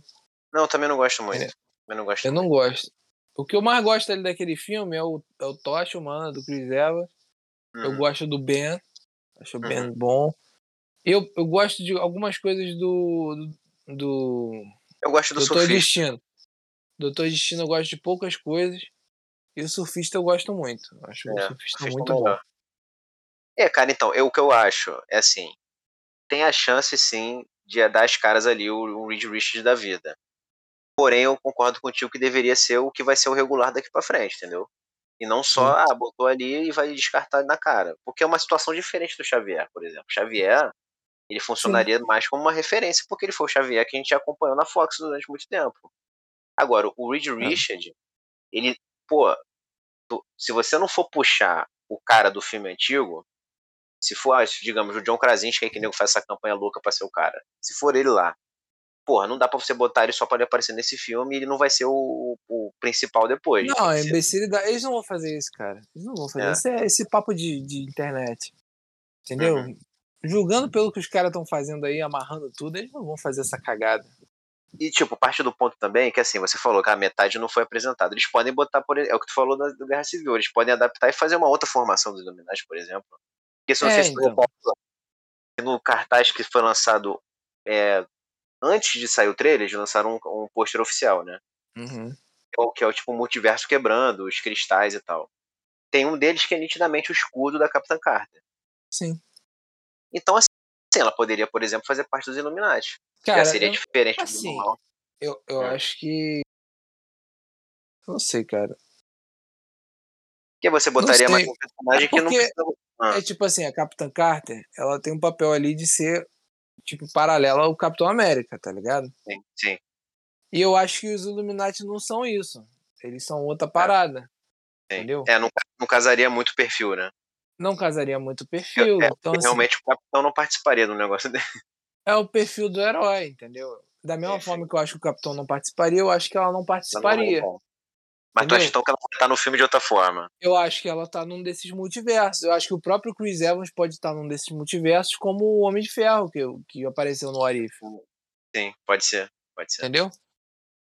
Não, também não gosto muito. É. Eu não gosto. Eu muito. não gosto. O que eu mais gosto ali daquele filme é o, é o Tocha Humana, do Chris Evans. Uhum. Eu gosto do Ben. Acho o Ben uhum. bom. Eu, eu gosto de algumas coisas do, do, do. Eu gosto do Doutor. Destino. Doutor Destino eu gosto de poucas coisas. E o surfista eu gosto muito. Acho o É, surfista surfista muito é bom. melhor. É, cara, então, eu, o que eu acho é assim: tem a chance sim de dar as caras ali o, o Reed Richards da vida. Porém, eu concordo contigo que deveria ser o que vai ser o regular daqui pra frente, entendeu? E não só, ah, botou ali e vai descartar na cara. Porque é uma situação diferente do Xavier, por exemplo. Xavier, ele funcionaria mais como uma referência, porque ele foi o Xavier que a gente acompanhou na Fox durante muito tempo. Agora, o Reed Richard, ele, pô, tu- se você não for puxar o cara do filme antigo, se for, ah, digamos, o John Krasinski que nego faz essa campanha louca pra ser o cara, se for ele lá, porra, não dá pra você botar ele só pra ele aparecer nesse filme e ele não vai ser o, o principal depois. Não, é imbecilidade. Eles não vão fazer isso, cara. Eles não vão fazer É. isso. É esse papo de, de internet. Entendeu? Uhum. Julgando pelo que os caras estão fazendo aí, amarrando tudo, eles não vão fazer essa cagada. E, tipo, parte do ponto também é que, assim, você falou que a metade não foi apresentada. Eles podem botar, por é o que tu falou da, da Guerra Civil, eles podem adaptar e fazer uma outra formação dos Illuminati, por exemplo. Porque se É, se tu então. no cartaz que foi lançado é, antes de sair o trailer, eles lançaram um, um pôster oficial, né? Uhum. Que é, o, que é o tipo o multiverso quebrando, os cristais e tal. Tem um deles que é nitidamente o escudo da Capitã Carter. Sim. Então, assim, ela poderia, por exemplo, fazer parte dos Illuminati. Cara, Já seria eu, diferente do assim, normal. eu, eu É. acho que. Não sei, cara. Porque você botaria mais um personagem É que não precisa. Ah. É tipo assim, a Capitã Carter, ela tem um papel ali de ser, tipo, paralela ao Capitão América, tá ligado? Sim, sim. E eu acho que os Illuminati não são isso. Eles são outra parada. sim. Entendeu? É, não, não casaria muito perfil, né? Não casaria muito o perfil. É, então, assim, Realmente o capitão não participaria do negócio dele. é o perfil do herói, entendeu? Da mesma É, forma que eu acho que o Capitão não participaria, eu acho que ela não participaria. Mas tu acha então que ela estar no filme de outra forma? Eu acho que ela tá num desses multiversos. Eu acho que o próprio Chris Evans pode estar num desses multiversos, como o Homem de Ferro, que, que apareceu no Arif. Sim, pode ser. Pode ser. Entendeu?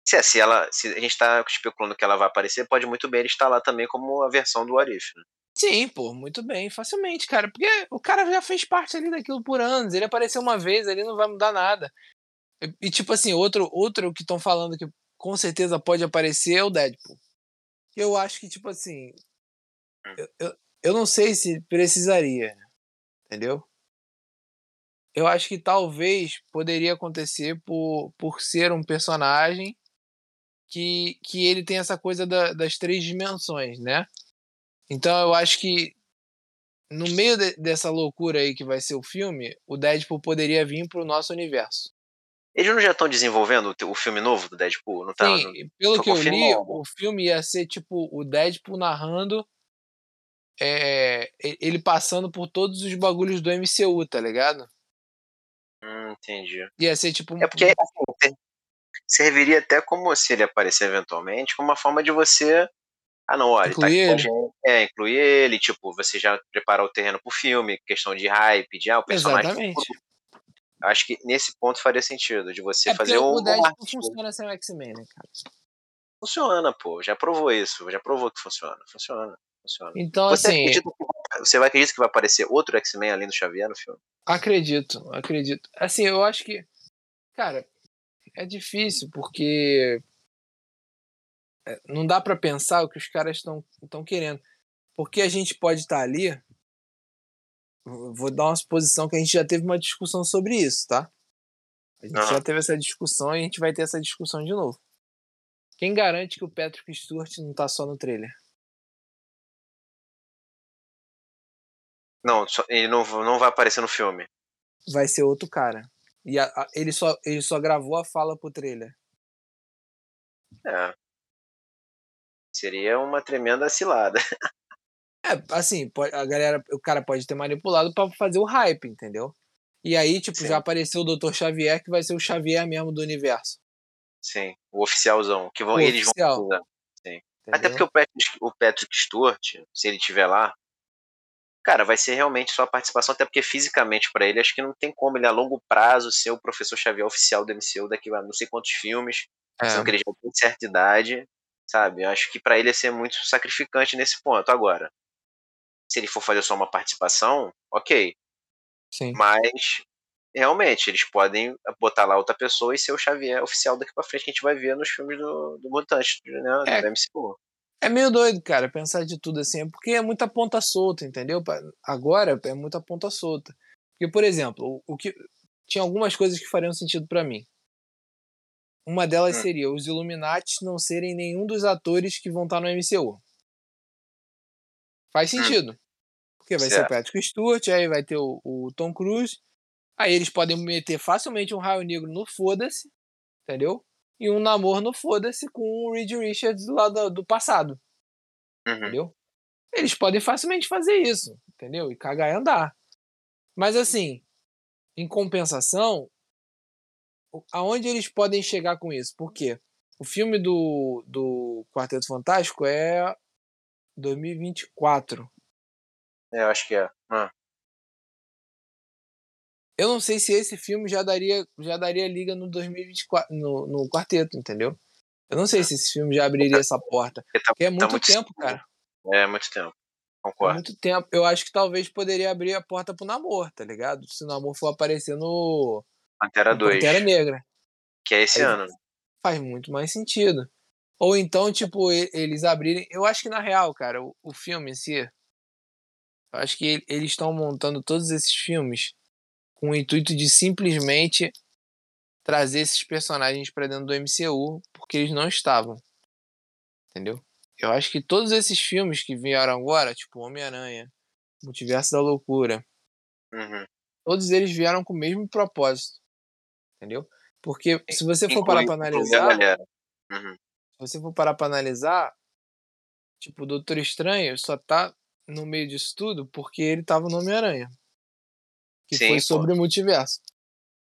Se, é, se, ela, se a gente tá especulando que ela vai aparecer, pode muito bem ele estar lá também como a versão do Arif. Né? Sim, pô, muito bem, facilmente, cara. Porque o cara já fez parte ali daquilo por anos. Ele apareceu uma vez ali, não vai mudar nada. E, tipo assim, outro, outro que estão falando que com certeza pode aparecer é o Deadpool. Eu acho que, tipo assim. Eu, eu, eu não sei se precisaria. Entendeu? Eu acho que talvez poderia acontecer por, por ser um personagem que, que ele tem essa coisa da, das três dimensões, né? Então eu acho que no meio de, dessa loucura aí que vai ser o filme, o Deadpool poderia vir pro nosso universo. Eles não já estão desenvolvendo o, o filme novo do Deadpool? Não tá, Sim, não... pelo que eu li, o filme ia ser tipo o Deadpool narrando é, ele passando por todos os bagulhos do MCU, tá ligado? Hum, entendi. Ia ser tipo. É porque assim, serviria até como se ele aparecer eventualmente, como uma forma de você. Ah, não, olha, Incluir tá a ele. gente. É, incluir ele, tipo, você já preparar o terreno pro filme, questão de hype, de ah, o personagem. Exatamente. Acho que nesse ponto faria sentido, de você É fazer um. o Deadpool um- funciona sem o X-Men, né, cara? Funciona, pô. Já provou isso. Já provou que funciona. Funciona. Funciona. Então, Você, assim, acredita que, você vai acreditar que vai aparecer outro X-Men além do Xavier no filme? acredito, acredito. Assim, eu acho que, cara, é difícil porque não dá pra pensar o que os caras estão querendo. Porque a gente pode estar ali. Vou dar uma suposição que a gente já teve uma discussão sobre isso, tá? A gente já teve essa discussão e a gente vai ter essa discussão de novo. Quem garante que o Patrick Stewart não tá só no trailer? Não, ele não, não vai aparecer no filme. Vai ser outro cara. E a- a- ele, só, ele só gravou a fala pro trailer. É. Seria uma tremenda cilada. É, assim, a galera, o cara pode ter manipulado pra fazer o hype, entendeu? E aí, tipo, Sim. já apareceu o Dr. Xavier, que vai ser o Xavier mesmo do universo. Sim. O oficialzão. Que vão, O eles oficial. vão usar. Até entendeu? porque o Patrick, o Patrick Stewart, se ele estiver lá, cara, vai ser realmente sua participação, até porque fisicamente pra ele, acho que não tem como ele a longo prazo ser o professor Xavier oficial do MCU daqui a não sei quantos filmes, É. sendo que ele já tem certa idade, sabe? Eu acho que pra ele ia ser muito sacrificante nesse ponto. Agora, se ele for fazer só uma participação, ok. Sim. Mas realmente, eles podem botar lá outra pessoa e ser o Xavier oficial daqui pra frente que a gente vai ver nos filmes do, do Mutante, né? É. Do MCU. É meio doido, cara, pensar de tudo assim, é porque é muita ponta solta, entendeu? Agora é muita ponta solta. Porque, por exemplo, o, que tinha algumas coisas que fariam sentido pra mim. Uma delas Hum. seria os Illuminati não serem nenhum dos atores que vão estar no MCU. Faz Hum. sentido. Porque vai ser Certo. o Patrick Stewart, aí vai ter o, o Tom Cruise. Aí eles podem meter facilmente um raio negro no foda-se, entendeu? E um namoro no foda-se com o Reed Richards lá do, do passado, Uhum. entendeu? Eles podem facilmente fazer isso, entendeu? E cagar e andar. Mas assim, em compensação, aonde eles podem chegar com isso? Por quê? O filme do, do Quarteto Fantástico é 2024. É, eu acho que é. Ah, Eu não sei se esse filme já daria, já daria liga no 2024, no, no quarteto, entendeu? Eu não sei se esse filme já abriria essa porta. tá, Porque é muito, muito tempo, cedo, cara. é muito tempo. É Concordo. muito tempo. Eu acho que talvez poderia abrir a porta pro namoro, tá ligado? Se o namoro for aparecer no, Pantera no 2, Pantera Negra. que é esse Aí- ano. Faz muito mais sentido. Ou então, tipo, eles abrirem. Eu acho que na real, cara, o, o filme em si. Eu acho que eles estão montando todos esses filmes com o intuito de simplesmente trazer esses personagens pra dentro do MCU, porque eles não estavam. Entendeu? Eu acho que todos esses filmes que vieram agora, tipo Homem-Aranha, Multiverso da Loucura, Uhum. todos eles vieram com o mesmo propósito. Entendeu? Porque se você for parar pra Inclui- inclui a analisar. Uhum. se você for parar pra analisar, tipo, o Doutor Estranho só tá no meio disso tudo porque ele tava no Homem-Aranha. Que Sim, foi pô. sobre o multiverso.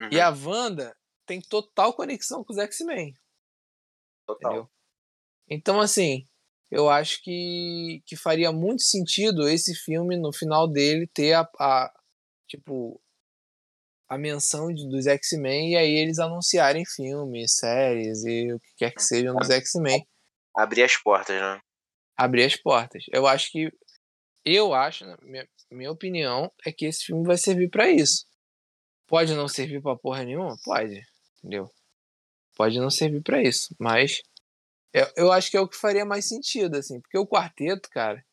Uhum. E a Wanda tem total conexão com os X-Men, Total. entendeu? Então, assim, eu acho que, que faria muito sentido esse filme, no final dele, ter a, a- tipo, a menção de- dos X-Men e aí eles anunciarem filmes, séries e o que quer que sejam dos X-Men. Abrir as portas, né? abrir as portas. Eu acho que. Eu acho, na minha, minha opinião, é que esse filme vai servir pra isso. Pode não servir pra porra nenhuma? Pode. Entendeu? Pode não servir pra isso. Mas. Eu, eu acho que é o que faria mais sentido, assim. Porque o quarteto, cara.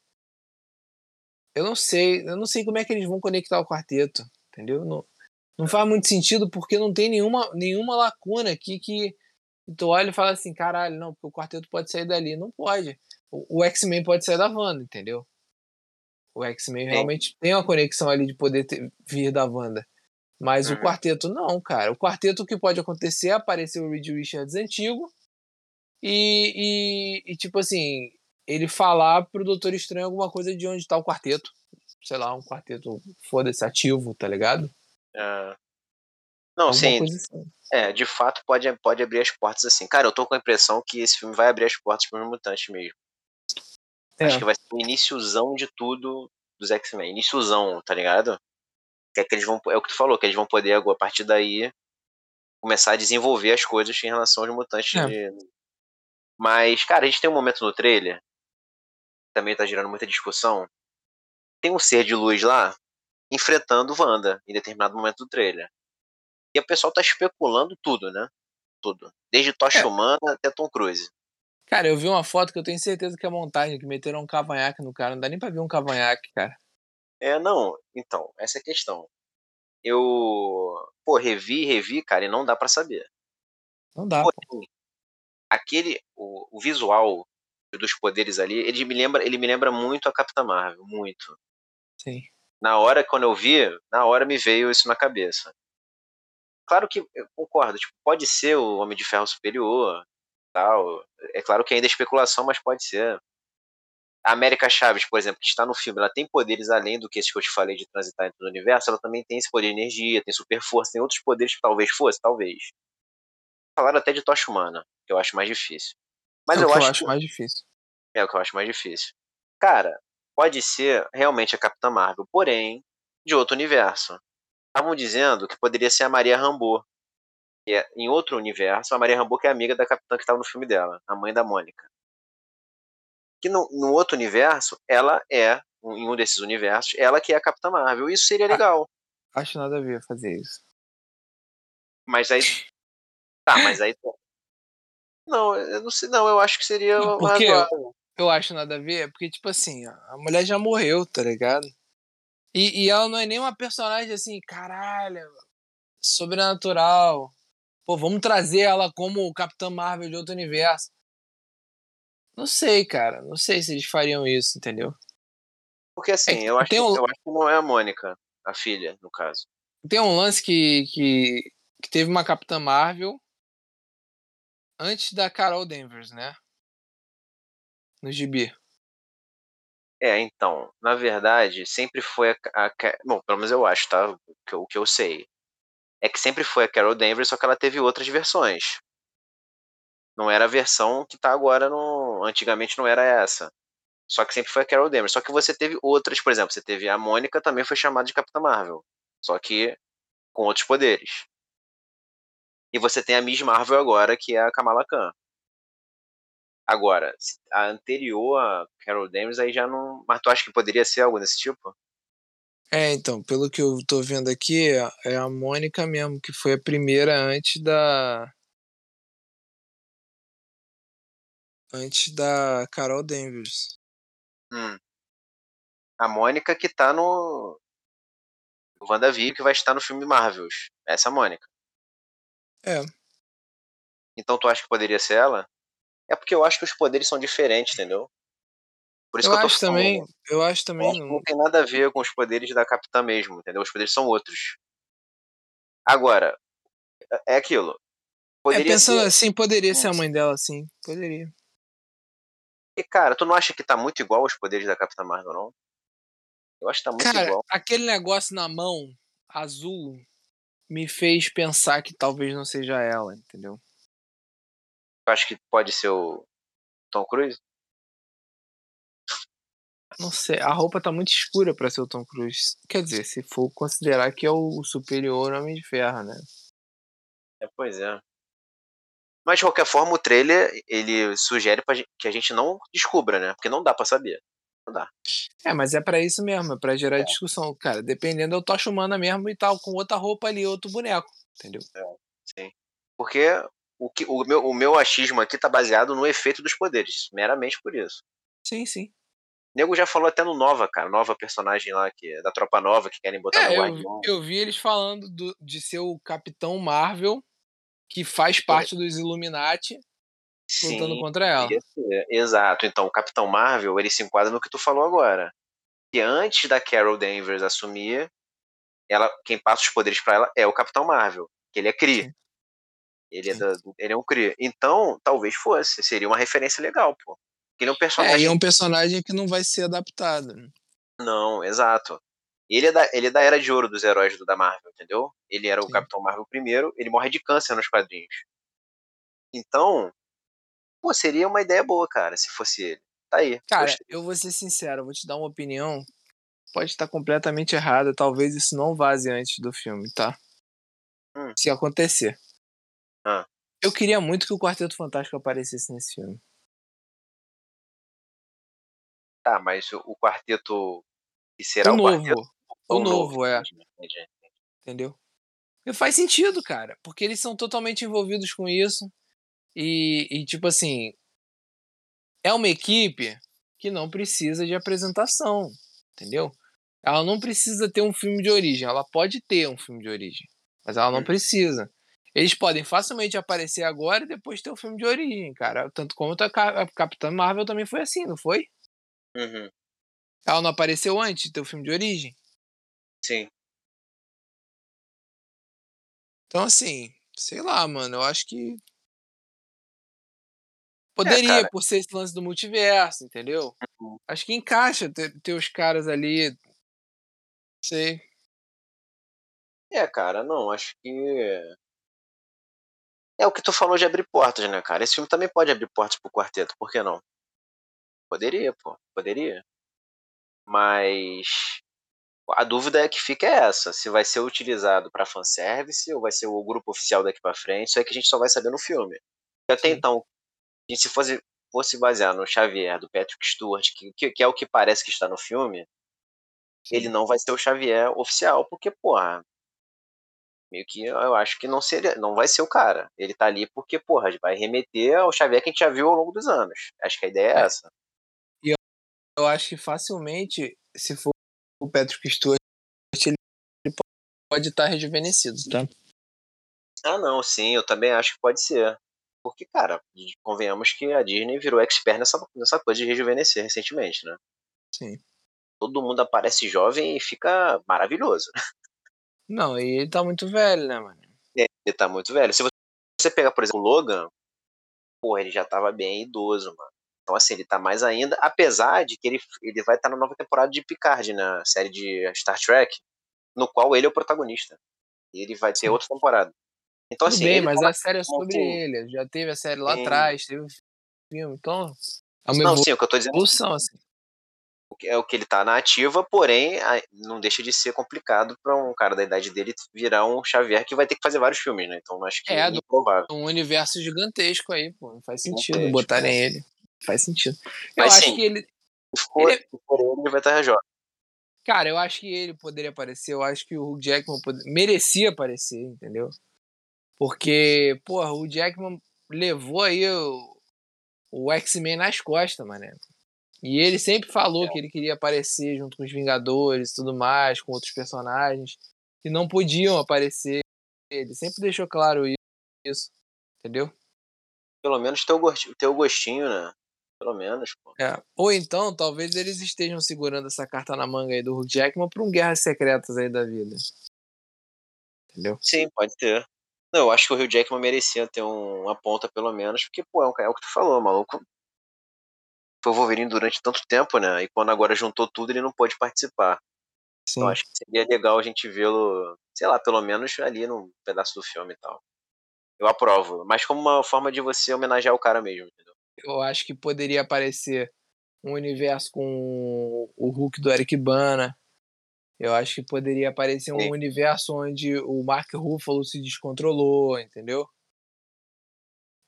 Eu não sei. Eu não sei como é que eles vão conectar o quarteto. Entendeu? Não, não faz muito sentido porque não tem nenhuma, nenhuma lacuna aqui que. Tu olha e fala assim, caralho, não, porque o quarteto pode sair dali. Não pode o, o X-Men pode sair da Wanda, entendeu? O X-Men realmente tem uma conexão ali de poder ter- vir da Wanda. Mas o Uhum. quarteto não, cara. O quarteto o que pode acontecer é aparecer o Reed Richards antigo e, e, e, tipo assim, ele falar pro Doutor Estranho alguma coisa de onde tá o quarteto. Sei lá, um quarteto, foda-se, ativo, tá ligado? É. Não, sim, assim. é, de fato pode, pode abrir as portas assim. Cara, eu tô com a impressão que esse filme vai abrir as portas pros mutantes mesmo. É, Acho que vai ser o iníciozão de tudo dos X-Men. Iníciozão, tá ligado? Que é que eles vão. É o que tu falou, que eles vão poder, a partir daí, começar a desenvolver as coisas em relação aos mutantes. É. de- Mas, cara, a gente tem um momento no trailer, que também tá gerando muita discussão. Tem um ser de luz lá enfrentando Wanda em determinado momento do trailer. E o pessoal tá especulando tudo, né? Tudo. Desde Tocha É. Humana até Tom Cruise. Cara, eu vi uma foto que eu tenho certeza que é montagem, que meteram um cavanhaque no cara. Não dá nem pra ver um cavanhaque, cara. É, não. Então, essa é a questão. Eu, pô, revi, revi, cara, e não dá pra saber. Não dá. Porém, aquele, o, o visual dos poderes ali, ele me lembra, ele me lembra muito a Capitã Marvel, muito. Sim. Na hora, quando eu vi, na hora me veio isso na cabeça. Claro que, eu concordo, tipo, pode ser o Homem de Ferro superior, tal. É claro que ainda é especulação, mas pode ser. A América Chaves, por exemplo, que está no filme, ela tem poderes além do que esses que eu te falei de transitar entre o universo, ela também tem esse poder de energia, tem super força, tem outros poderes que talvez fosse, talvez. Falaram até de tocha humana, que eu acho mais difícil. Mas é eu, o que acho eu acho que mais difícil. é o que eu acho mais difícil. Cara, pode ser realmente a Capitã Marvel, porém, de outro universo. Estavam dizendo que poderia ser a Maria Rambeau. Que é, em outro universo, a Maria Rambeau que é amiga da Capitã que estava no filme dela, a mãe da Mônica. Que no, no outro universo, ela é, em um desses universos, ela que é a Capitã Marvel. Isso seria Ah. legal. Acho nada a ver fazer isso. Mas aí. Tá, mas aí. Não, eu não sei, não. Eu acho que seria. Porque eu, eu acho nada a ver, porque, tipo assim, a mulher já morreu, tá ligado? E, e ela não é nem uma personagem assim, caralho, sobrenatural. Pô, vamos trazer ela como Capitã Marvel de outro universo. Não sei, cara. Não sei se eles fariam isso, entendeu? Porque assim, é eu, acho que, um... eu acho que não é a Mônica, a filha, no caso. Tem um lance que, que, que teve uma Capitã Marvel antes da Carol Danvers, né? No gibi. É, então, na verdade, sempre foi a, a, Bom, pelo menos eu acho, tá? O que, o que eu sei. É que sempre foi a Carol Danvers, só que ela teve outras versões. Não era a versão que tá agora no. Antigamente não era essa. Só que sempre foi a Carol Danvers. Só que você teve outras, por exemplo, você teve a Mônica, também foi chamada de Capitã Marvel. Só que com outros poderes. E você tem a Miss Marvel agora, que é a Kamala Khan. Agora, a anterior a Carol Danvers aí já não. Mas tu acha que poderia ser algo desse tipo? É, então, pelo que eu tô vendo aqui, é a Mônica mesmo, que foi a primeira antes da. Antes da Carol Danvers. Hum. A Mônica que tá no. O WandaVision que vai estar no filme Marvels. Essa é a Mônica. É. Então tu acha que poderia ser ela? É porque eu acho que os poderes são diferentes, entendeu? Por isso eu que eu tô acho falando. também, eu acho também. Eu acho não... tem nada a ver com os poderes da Capitã mesmo, entendeu? Os poderes são outros. Agora, é aquilo. É, poderia é, pensando ser... assim, poderia ser a mãe dela, sim. Poderia. E, cara, tu não acha que tá muito igual aos poderes da Capitã Marvel, não? Eu acho que tá muito cara, igual. aquele negócio na mão, azul, me fez pensar que talvez não seja ela, entendeu? Eu acho que pode ser o Tom Cruise. Não sei, a roupa tá muito escura para ser o Tom Cruise. Quer dizer, se for considerar que é o superior Homem de Ferro, né? É, pois é. Mas de qualquer forma, o trailer ele sugere pra que a gente não descubra, né? Porque não dá para saber. Não dá. É, mas é para isso mesmo, é pra gerar é. discussão. Cara, dependendo, eu tô humana mesmo e tal, com outra roupa ali, outro boneco, entendeu? É, sim. Porque o, que, o, meu, o meu achismo aqui tá baseado no efeito dos poderes, meramente por isso. Sim, sim. O nego já falou até no Nova, cara. Nova personagem lá, que é da Tropa Nova, que querem botar é, no Guardião. Eu, eu vi eles falando do, de ser o Capitão Marvel, que faz parte dos Illuminati, Sim, lutando contra ela. Exato. Então, o Capitão Marvel, ele se enquadra no que tu falou agora. Que antes da Carol Danvers assumir, ela, quem passa os poderes para ela é o Capitão Marvel, que ele é Kree. Ele é, da, ele é um Kree. Então, talvez fosse. Seria uma referência legal, pô. Ele é um personagem. É, e é um personagem que não vai ser adaptado. Né? Não, exato. Ele é, da, ele é da era de ouro dos heróis do, da Marvel, entendeu? Ele era Sim. o Capitão Marvel primeiro, ele morre de câncer nos quadrinhos. Então, pô, seria uma ideia boa, cara, se fosse ele. Tá aí. Cara, gostei. eu vou ser sincero, vou te dar uma opinião. Pode estar completamente errada, talvez isso não vaze antes do filme, tá? Hum. Se acontecer. Ah. Eu queria muito que o Quarteto Fantástico aparecesse nesse filme. Tá, mas o quarteto que será o, o novo. quarteto? O, o novo, novo, é. Entendeu? E faz sentido, cara, porque eles são totalmente envolvidos com isso. E, e, tipo assim, é uma equipe que não precisa de apresentação, entendeu? Ela não precisa ter um filme de origem. Ela pode ter um filme de origem, mas ela não hum. precisa. Eles podem facilmente aparecer agora e depois ter o filme de origem, cara. Tanto como a Capitã Marvel também foi assim, não foi? Uhum. Ela não apareceu antes do filme de origem? Sim. Então, assim, sei lá, mano, eu acho que. Poderia, é, por ser esse lance do multiverso, entendeu? Uhum. Acho que encaixa ter, ter os caras ali. Sei. É, cara, não, acho que. É o que tu falou de abrir portas, né, cara? Esse filme também pode abrir portas pro quarteto, por que não? Poderia, pô, poderia. Mas a dúvida é que fica é essa, se vai ser utilizado para fanservice ou vai ser o grupo oficial daqui para frente, isso é que a gente só vai saber no filme. Até Sim. então, se fosse, fosse basear no Xavier do Patrick Stewart, que, que, que é o que parece que está no filme, Sim. ele não vai ser o Xavier oficial, porque, porra, Meio que eu acho que não seria, não vai ser o cara. Ele tá ali porque, porra, vai remeter ao Xavier que a gente já viu ao longo dos anos. Acho que a ideia é, é. essa. E eu, eu acho que facilmente, se for o Patrick Stewart, ele pode estar rejuvenescido, tá? Ah, não, sim, eu também acho que pode ser. Porque, cara, convenhamos que a Disney virou expert nessa, nessa coisa de rejuvenescer recentemente, né? Sim. Todo mundo aparece jovem e fica maravilhoso. Não, e ele tá muito velho, né, mano? É, ele tá muito velho. Se você pegar, por exemplo, o Logan, porra, ele já tava bem idoso, mano. Então, assim, ele tá mais ainda, apesar de que ele, ele vai estar tá na nova temporada de Picard, na série de Star Trek, no qual ele é o protagonista. E ele vai ter Sim. outra temporada. Então, Tudo assim, bem, mas a série é sobre ele. Já teve a série lá Sim. atrás, teve o filme. Então, é uma não, sim, o que eu tô dizendo. Evolução, assim. É o que ele tá na ativa, porém, não deixa de ser complicado para um cara da idade dele virar um Xavier que vai ter que fazer vários filmes, né? Então acho que é, é improvável. Um universo gigantesco aí, pô. Não faz sentido gigantesco, botarem é. ele. Faz sentido. Eu mas, acho sim, que ele. Se for, ele... Se for ele, vai estar jovem. Cara, eu acho que ele poderia aparecer. Eu acho que o Hugh Jackman merecia aparecer, entendeu? Porque, porra, o Jackman levou aí o, o X-Men nas costas, mané. E ele sempre falou é. que ele queria aparecer junto com os Vingadores e tudo mais, com outros personagens que não podiam aparecer. Ele sempre deixou claro isso, entendeu? Pelo menos ter o o gostinho né? Pelo menos, pô. É. Ou então, talvez eles estejam segurando essa carta na manga aí do Hugh Jackman para um Guerras Secretas aí da vida. Entendeu? Sim, pode ter. Não, eu acho que o Rio Jackman merecia ter um, uma ponta, pelo menos, porque, pô, é, um, é o que tu falou, maluco. Foi o Wolverine durante tanto tempo, né? E quando agora juntou tudo, ele não pôde participar. Sim. Então acho que seria legal a gente vê-lo, sei lá, pelo menos ali num pedaço do filme e tal. Eu aprovo. Mas como uma forma de você homenagear o cara mesmo, entendeu? Eu acho que poderia aparecer um universo com o Hulk do Eric Bana, eu acho que poderia aparecer um Sim. universo onde o Mark Ruffalo se descontrolou, entendeu?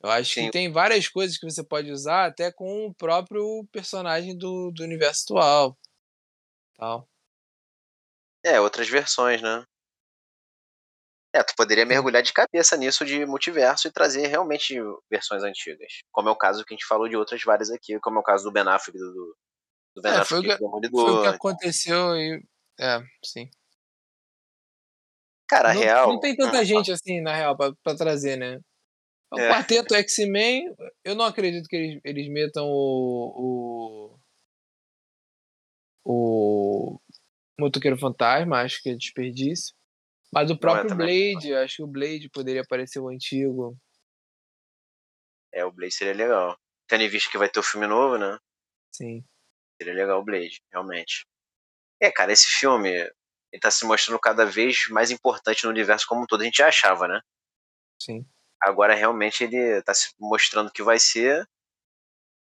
Eu acho Sim. que tem várias coisas que você pode usar até com o próprio personagem do, do universo atual. Tal. É, outras versões, né? É, tu poderia mergulhar de cabeça nisso de multiverso e trazer realmente versões antigas. Como é o caso que a gente falou de outras várias aqui, como é o caso do Ben Affleck, do, do Ben é, Affleck, foi o que, foi o que aconteceu e é, sim. Cara, não, real. Não tem tanta gente assim, na real, pra, pra trazer, né? O é. quarteto X-Men, eu não acredito que eles, eles metam o. O. O. Motoqueiro Fantasma, acho que é desperdício. Mas o é próprio é Blade, acho que o Blade poderia aparecer o antigo. É, o Blade seria legal. Tendo em vista que vai ter o filme novo, né? Sim. Seria legal o Blade, realmente. É, cara, esse filme ele tá se mostrando cada vez mais importante no universo como um todo. A gente já achava, né? Sim. Agora realmente ele tá se mostrando que vai ser.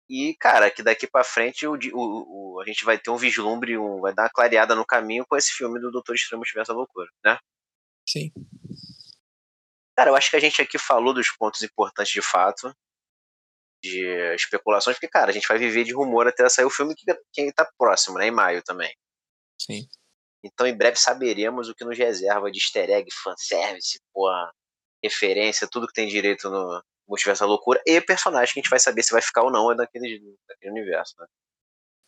E, cara, que daqui para frente o, o, o, a gente vai ter um vislumbre, um, vai dar uma clareada no caminho com esse filme do Doutor Estranho Multiverso da Loucura, né? Sim. Cara, eu acho que a gente aqui falou dos pontos importantes de fato, de especulações, porque, cara, a gente vai viver de rumor até sair o filme que, que tá próximo, né? Em maio também. Sim. Então em breve saberemos o que nos reserva de easter egg, fanservice, porra, referência, tudo que tem direito no Multiverso da Loucura e personagem que a gente vai saber se vai ficar ou não é daquele, daquele universo, né?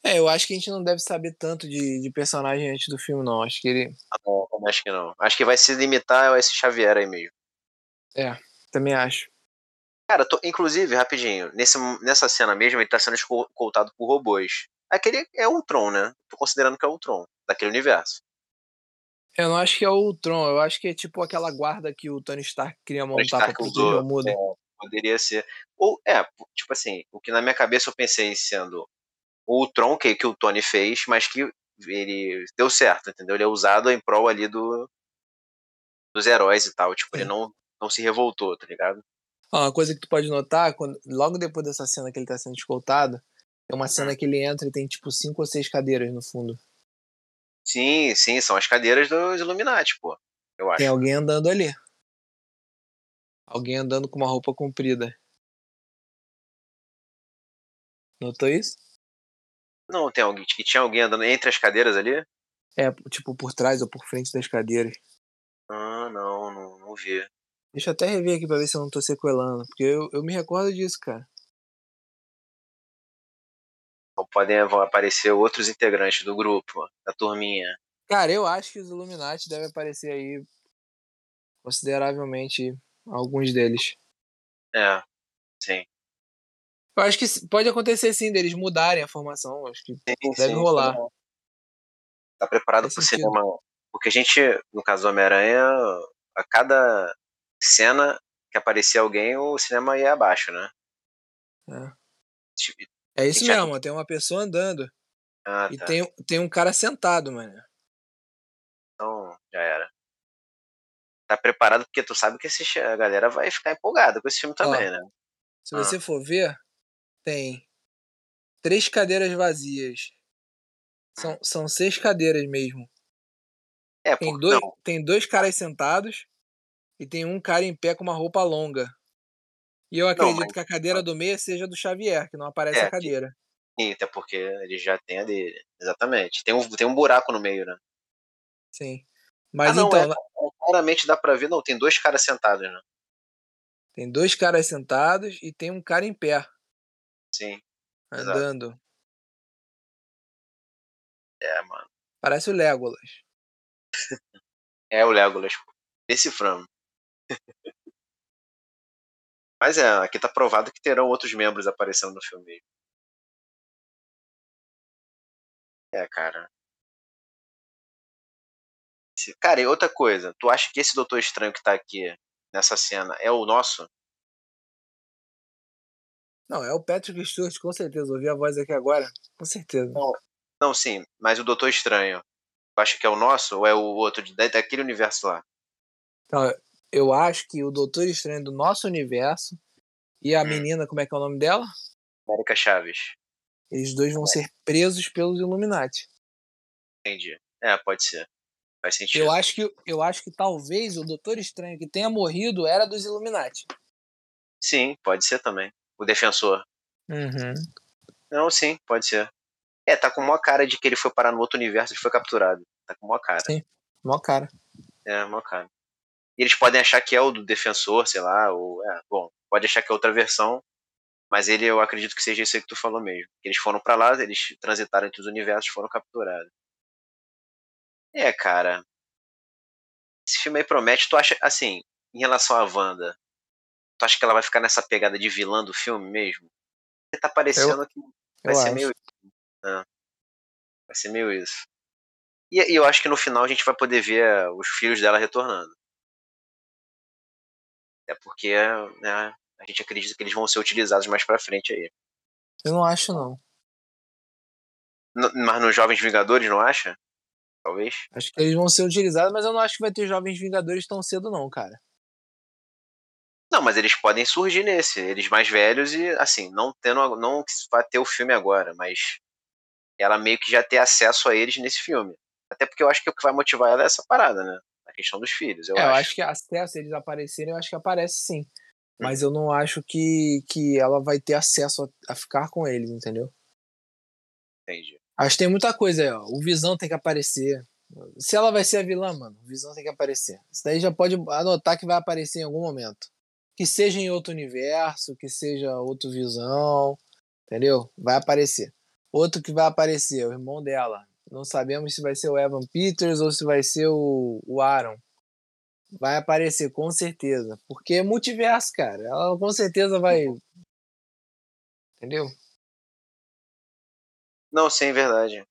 É, eu acho que a gente não deve saber tanto de, de personagem antes do filme, não. Acho que ele. Ah, não, acho que não. Acho que vai se limitar a esse Xavier aí mesmo. É, também acho. Cara, tô, inclusive, rapidinho, nesse, nessa cena mesmo, ele tá sendo escoltado por robôs. Aquele é o Tron, né? Tô considerando que é o Tron daquele universo. Eu não acho que é o Tron, eu acho que é tipo aquela guarda que o Tony Stark queria montar pra proteger o mundo. É, poderia ser. Ou, é, tipo assim, o que na minha cabeça eu pensei sendo o Tron que, que o Tony fez, mas que ele deu certo, entendeu? Ele é usado em prol ali do, dos heróis e tal. Tipo, Sim. ele não, não se revoltou, tá ligado? uma coisa que tu pode notar, quando, logo depois dessa cena que ele tá sendo escoltado, é uma cena hum. que ele entra e tem tipo cinco ou seis cadeiras no fundo. Sim, sim, são as cadeiras dos Illuminati, pô. Eu acho. Tem alguém andando ali. Alguém andando com uma roupa comprida. Notou isso? Não, tem alguém. Que tinha alguém andando entre as cadeiras ali? É, tipo, por trás ou por frente das cadeiras. Ah, não, não, não vi. Deixa eu até rever aqui pra ver se eu não tô sequelando. Porque eu, eu me recordo disso, cara. Então podem aparecer outros integrantes do grupo, da turminha. Cara, eu acho que os Illuminati devem aparecer aí consideravelmente alguns deles. É, sim. Eu acho que pode acontecer sim deles mudarem a formação. Acho que sim, deve sim, rolar. Sim. Tá preparado pro cinema. Porque a gente, no caso do Homem-Aranha, a cada cena que aparecia alguém, o cinema ia abaixo, né? É. É isso mesmo, já... tem uma pessoa andando. Ah, e tá. tem, tem um cara sentado, mano. Então, já era. Tá preparado porque tu sabe que esse, a galera vai ficar empolgada com esse filme também, Ó, né? Se ah. você for ver, tem três cadeiras vazias. São, são seis cadeiras mesmo. É, tem, dois, tem dois caras sentados e tem um cara em pé com uma roupa longa. E eu acredito não, mas... que a cadeira do meio seja do Xavier, que não aparece é, a cadeira. Sim, até porque ele já tem a dele. Exatamente. Tem um, tem um buraco no meio, né? Sim. Mas ah, não, então. É, claramente dá pra ver, não, tem dois caras sentados, né? Tem dois caras sentados e tem um cara em pé. Sim. Andando. Exato. É, mano. Parece o Legolas. é o Legolas. Deciframos. Mas é, aqui tá provado que terão outros membros aparecendo no filme. É, cara. Cara, e outra coisa, tu acha que esse Doutor Estranho que tá aqui nessa cena é o nosso? Não, é o Patrick Stewart, com certeza. Ouvi a voz aqui agora, com certeza. Não, não sim, mas o Doutor Estranho, tu acha que é o nosso ou é o outro daquele universo lá? Não, eu acho que o Doutor Estranho do nosso universo e a hum. menina, como é que é o nome dela? América Chaves. Eles dois vão é. ser presos pelos Illuminati. Entendi. É, pode ser. Faz sentido. Eu acho que, eu acho que talvez o Doutor Estranho que tenha morrido era dos Illuminati. Sim, pode ser também. O defensor. Uhum. Não, sim, pode ser. É, tá com uma cara de que ele foi parar no outro universo e foi capturado. Tá com uma cara. Sim, uma cara. É, uma cara. E eles podem achar que é o do defensor, sei lá, ou. É, bom, pode achar que é outra versão, mas ele eu acredito que seja isso aí que tu falou mesmo. Eles foram para lá, eles transitaram entre os universos, foram capturados. É, cara. Esse filme aí promete, tu acha, assim, em relação à Wanda, tu acha que ela vai ficar nessa pegada de vilã do filme mesmo? Tá parecendo eu, que vai ser acho. meio isso. Né? Vai ser meio isso. E, e eu acho que no final a gente vai poder ver os filhos dela retornando. É porque né, a gente acredita que eles vão ser utilizados mais pra frente aí. Eu não acho, não. Mas nos Jovens Vingadores, não acha? Talvez? Acho que eles vão ser utilizados, mas eu não acho que vai ter Jovens Vingadores tão cedo, não, cara. Não, mas eles podem surgir nesse, eles mais velhos e, assim, não tendo. Não vai ter o filme agora, mas ela meio que já ter acesso a eles nesse filme. Até porque eu acho que o que vai motivar ela é essa parada, né? Questão dos filhos. Eu, é, acho. eu acho que acesso, eles aparecerem, eu acho que aparece sim. Mas eu não acho que, que ela vai ter acesso a, a ficar com eles, entendeu? Entendi. Acho que tem muita coisa aí, ó. O Visão tem que aparecer. Se ela vai ser a vilã, mano, o Visão tem que aparecer. Isso daí já pode anotar que vai aparecer em algum momento. Que seja em outro universo, que seja outro Visão, entendeu? Vai aparecer. Outro que vai aparecer, o irmão dela. Não sabemos se vai ser o Evan Peters ou se vai ser o, o Aaron. Vai aparecer, com certeza. Porque é multiverso, cara. Ela com certeza vai. Entendeu? Não, sim, verdade.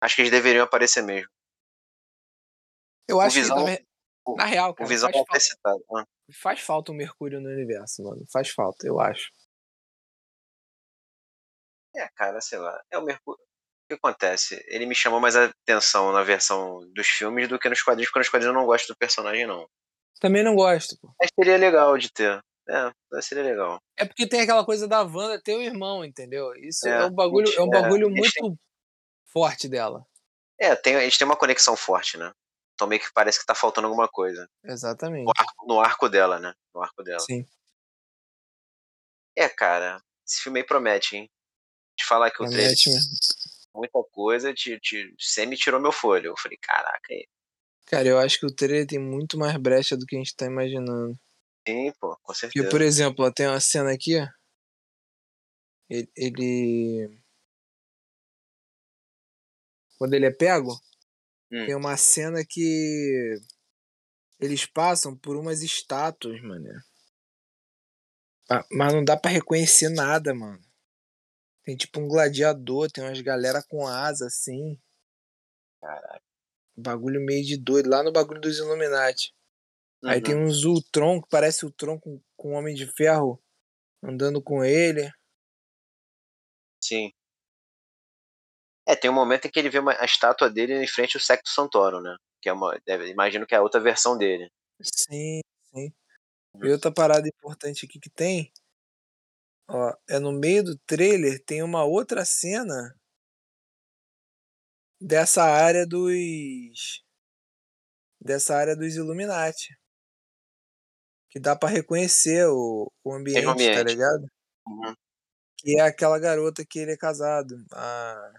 Acho que eles deveriam aparecer mesmo. Eu acho visão, que, na, na real, cara, o visão faz, falta, citado. Ah. faz falta um Mercúrio no universo, mano. Faz falta, eu acho. É, cara, sei lá. É o Mercúrio que acontece? Ele me chamou mais atenção na versão dos filmes do que nos quadrinhos, porque nos quadrinhos eu não gosto do personagem, não. Também não gosto, pô. Mas seria legal de ter. É, seria legal. É porque tem aquela coisa da Wanda ter o irmão, entendeu? Isso é, é um bagulho, é um bagulho é, muito forte dela. É, tem, a gente tem uma conexão forte, né? Então meio que parece que tá faltando alguma coisa. Exatamente. No arco, no arco dela, né? No arco dela. Sim. É, cara, esse filme aí promete, hein? De falar que o trailer, mesmo muita coisa, te, te, você me tirou meu folho. Eu falei, caraca, aí. Cara, eu acho que o trailer tem muito mais brecha do que a gente tá imaginando. Sim, pô, com certeza. Porque, por exemplo, ó, tem uma cena aqui, ó. Ele, ele. Quando ele é pego, Hum. tem uma cena que. Eles passam por umas estátuas, mano. Ah, Mas não dá pra reconhecer nada, mano. Tem tipo um gladiador, tem umas galera com asa assim. Caraca. Bagulho meio de doido, lá no bagulho dos Illuminati. Aí tem Uhum. uns Ultron, que parece Ultron com, com o Homem de Ferro andando com ele. Sim. É, tem um momento em que ele vê uma, a estátua dele em frente ao Secto Santoro, né? Que é uma. deve- imagino que é a outra versão dele. Sim, sim. Uhum. E outra parada importante aqui que tem, ó, é no meio do trailer tem uma outra cena dessa área dos dessa área dos Illuminati. Que dá pra reconhecer o, o ambiente, tá ambiente. ligado? Uhum. Que é aquela garota que ele é casado, a,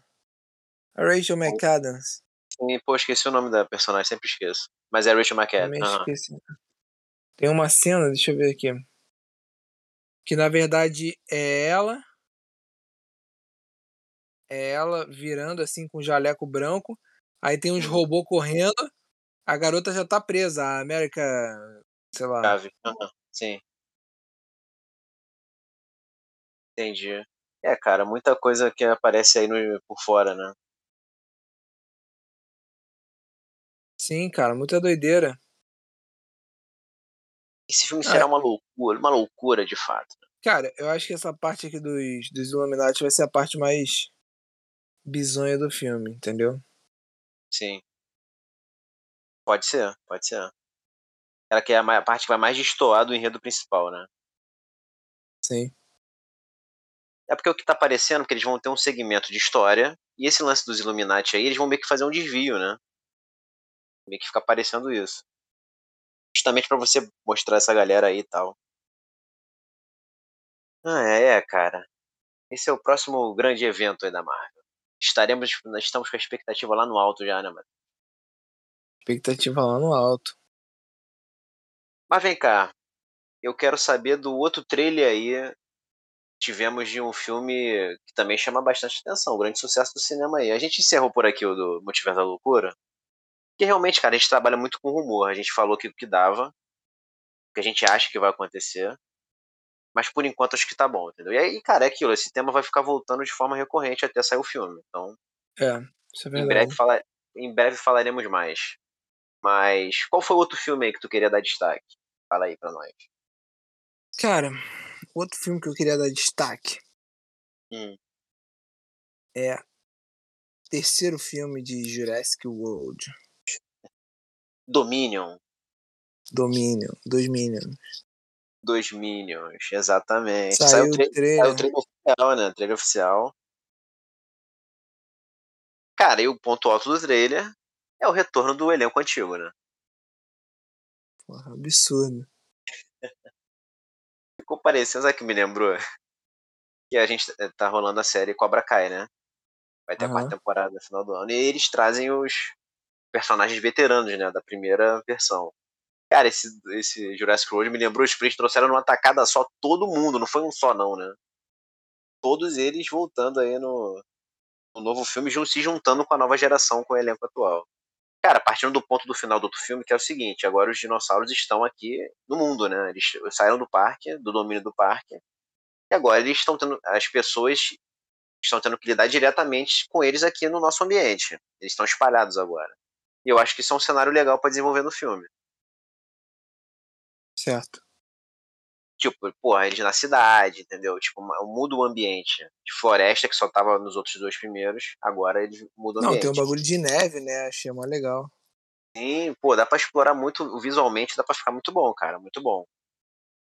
a Rachel McAdams. Sim, pô, esqueci o nome da personagem, sempre esqueço. Mas é Rachel McAdams. Esqueci. Tem uma cena, deixa eu ver aqui. Que na verdade é ela. É ela virando assim com o jaleco branco. Aí tem uns Uhum. robôs correndo. A garota já tá presa, a América. Sei lá. Chave. Aham. Sim. Entendi. É, cara, muita coisa que aparece aí no, por fora, né? Sim, cara, muita doideira. Esse filme Ah, será uma loucura, uma loucura de fato. Cara, eu acho que essa parte aqui dos, dos Illuminati vai ser a parte mais bizonha do filme, entendeu? Sim. Pode ser, pode ser. Ela que é a parte que vai mais destoar do enredo principal, né? Sim. É porque o que tá parecendo é que eles vão ter um segmento de história, e esse lance dos Illuminati aí, eles vão meio que fazer um desvio, né? Meio que fica parecendo isso. Justamente pra você mostrar essa galera aí e tal. Ah, é, é, cara. Esse é o próximo grande evento aí da Marvel. Estaremos, nós estamos com a expectativa lá no alto já, né, mano? Expectativa lá no alto. Mas vem cá, eu quero saber do outro trailer aí. Tivemos de um filme que também chama bastante atenção, um grande sucesso do cinema aí. A gente encerrou por aqui o do Multiverso da Loucura. Porque realmente, cara, a gente trabalha muito com rumor. A gente falou que o que dava, o que a gente acha que vai acontecer. Mas por enquanto acho que tá bom, entendeu? E aí, cara, é aquilo, esse tema vai ficar voltando de forma recorrente até sair o filme. Então, É, isso é em verdade. breve, fala... em breve falaremos mais. Mas qual foi o outro filme aí que tu queria dar destaque? Fala aí pra nós. Cara, outro filme que eu queria dar destaque Hum. é terceiro filme de Jurassic World, Dominion. Dominion, dos Minions. Dois Minions, exatamente. Saiu Saiu, o o tra- trailer. saiu o trailer oficial, né? Trailer oficial. Cara, e o ponto alto do trailer é o retorno do elenco antigo, né? Porra, absurdo. Ficou parecendo, sabe o que me lembrou? Que a gente eh, tá rolando a série Cobra Kai, né? Vai ter a Aham. quarta temporada no final do ano. E eles trazem os personagens veteranos, né? Da primeira versão. Cara, esse, esse Jurassic World me lembrou, os Split trouxeram numa tacada só todo mundo, não foi um só não, né? Todos eles voltando aí no, no novo filme, se juntando com a nova geração, com o elenco atual. Cara, partindo do ponto do final do outro filme, que é o seguinte, agora os dinossauros estão aqui no mundo, né? Eles saíram do parque, do domínio do parque, e agora eles estão tendo, as pessoas estão tendo que lidar diretamente com eles aqui no nosso ambiente. Eles estão espalhados agora. E eu acho que isso é um cenário legal pra desenvolver no filme. Certo. Tipo, porra, eles na cidade, entendeu? Tipo, muda o ambiente. De floresta, que só tava nos outros dois primeiros, agora eles mudam o Não, ambiente. tem um bagulho de neve, né? Achei mó legal. Sim, pô, dá pra explorar muito, visualmente dá pra ficar muito bom, cara, muito bom.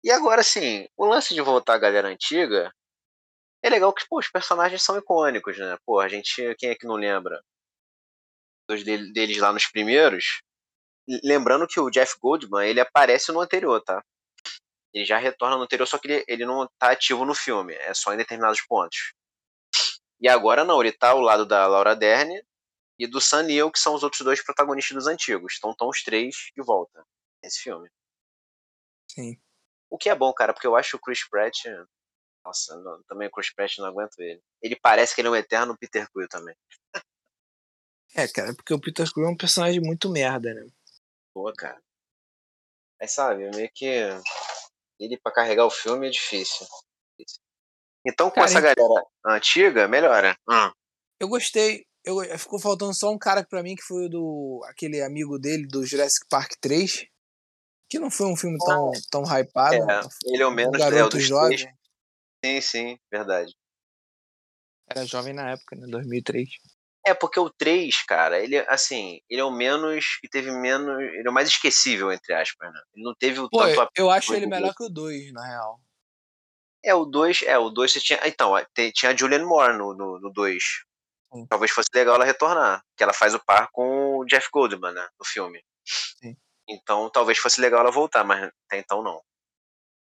E agora, assim, o lance de voltar à galera antiga, é legal que, pô, os personagens são icônicos, né? Pô, a gente, quem é que não lembra dos dele- deles lá nos primeiros? Lembrando que o Jeff Goldman, ele aparece no anterior, tá? Ele já retorna no anterior, só que ele, ele não tá ativo no filme, é só em determinados pontos. E agora não, ele tá ao lado da Laura Dern e do Sam Neill, que são os outros dois protagonistas dos antigos. Então estão os três de volta nesse filme. Sim. O que é bom, cara, porque eu acho o Chris Pratt. Nossa, não, também o Chris Pratt não aguento ele. Ele parece que ele é um eterno Peter Quill também. É, cara, porque o Peter Quill é um personagem muito merda, né? Boa, cara. Aí sabe, meio que. Ele pra carregar o filme é difícil. Então, com Cara, essa galera antiga, melhora. Hum. Eu gostei. Eu, ficou faltando só um cara pra mim que foi o do. aquele amigo dele do Jurassic Park 3. Que não foi um filme tão, tão hypado. É, ele é o menos um é, o garoto dos jovem. três. Sim, sim, verdade. Era jovem na época, né? 2003. É, porque o 3, cara, ele, assim, ele é o menos. que teve menos. Ele é o mais esquecível, entre aspas, né? Ele não teve o Pô, tanto eu acho ele melhor que o 2, na real. É, o 2, é, o 2 você tinha. Então, tinha a Julianne Moore no 2. No, no dois. Sim. Talvez fosse legal ela retornar. Que ela faz o par com o Jeff Goldman, né? No filme. Sim. Então talvez fosse legal ela voltar, mas até então não.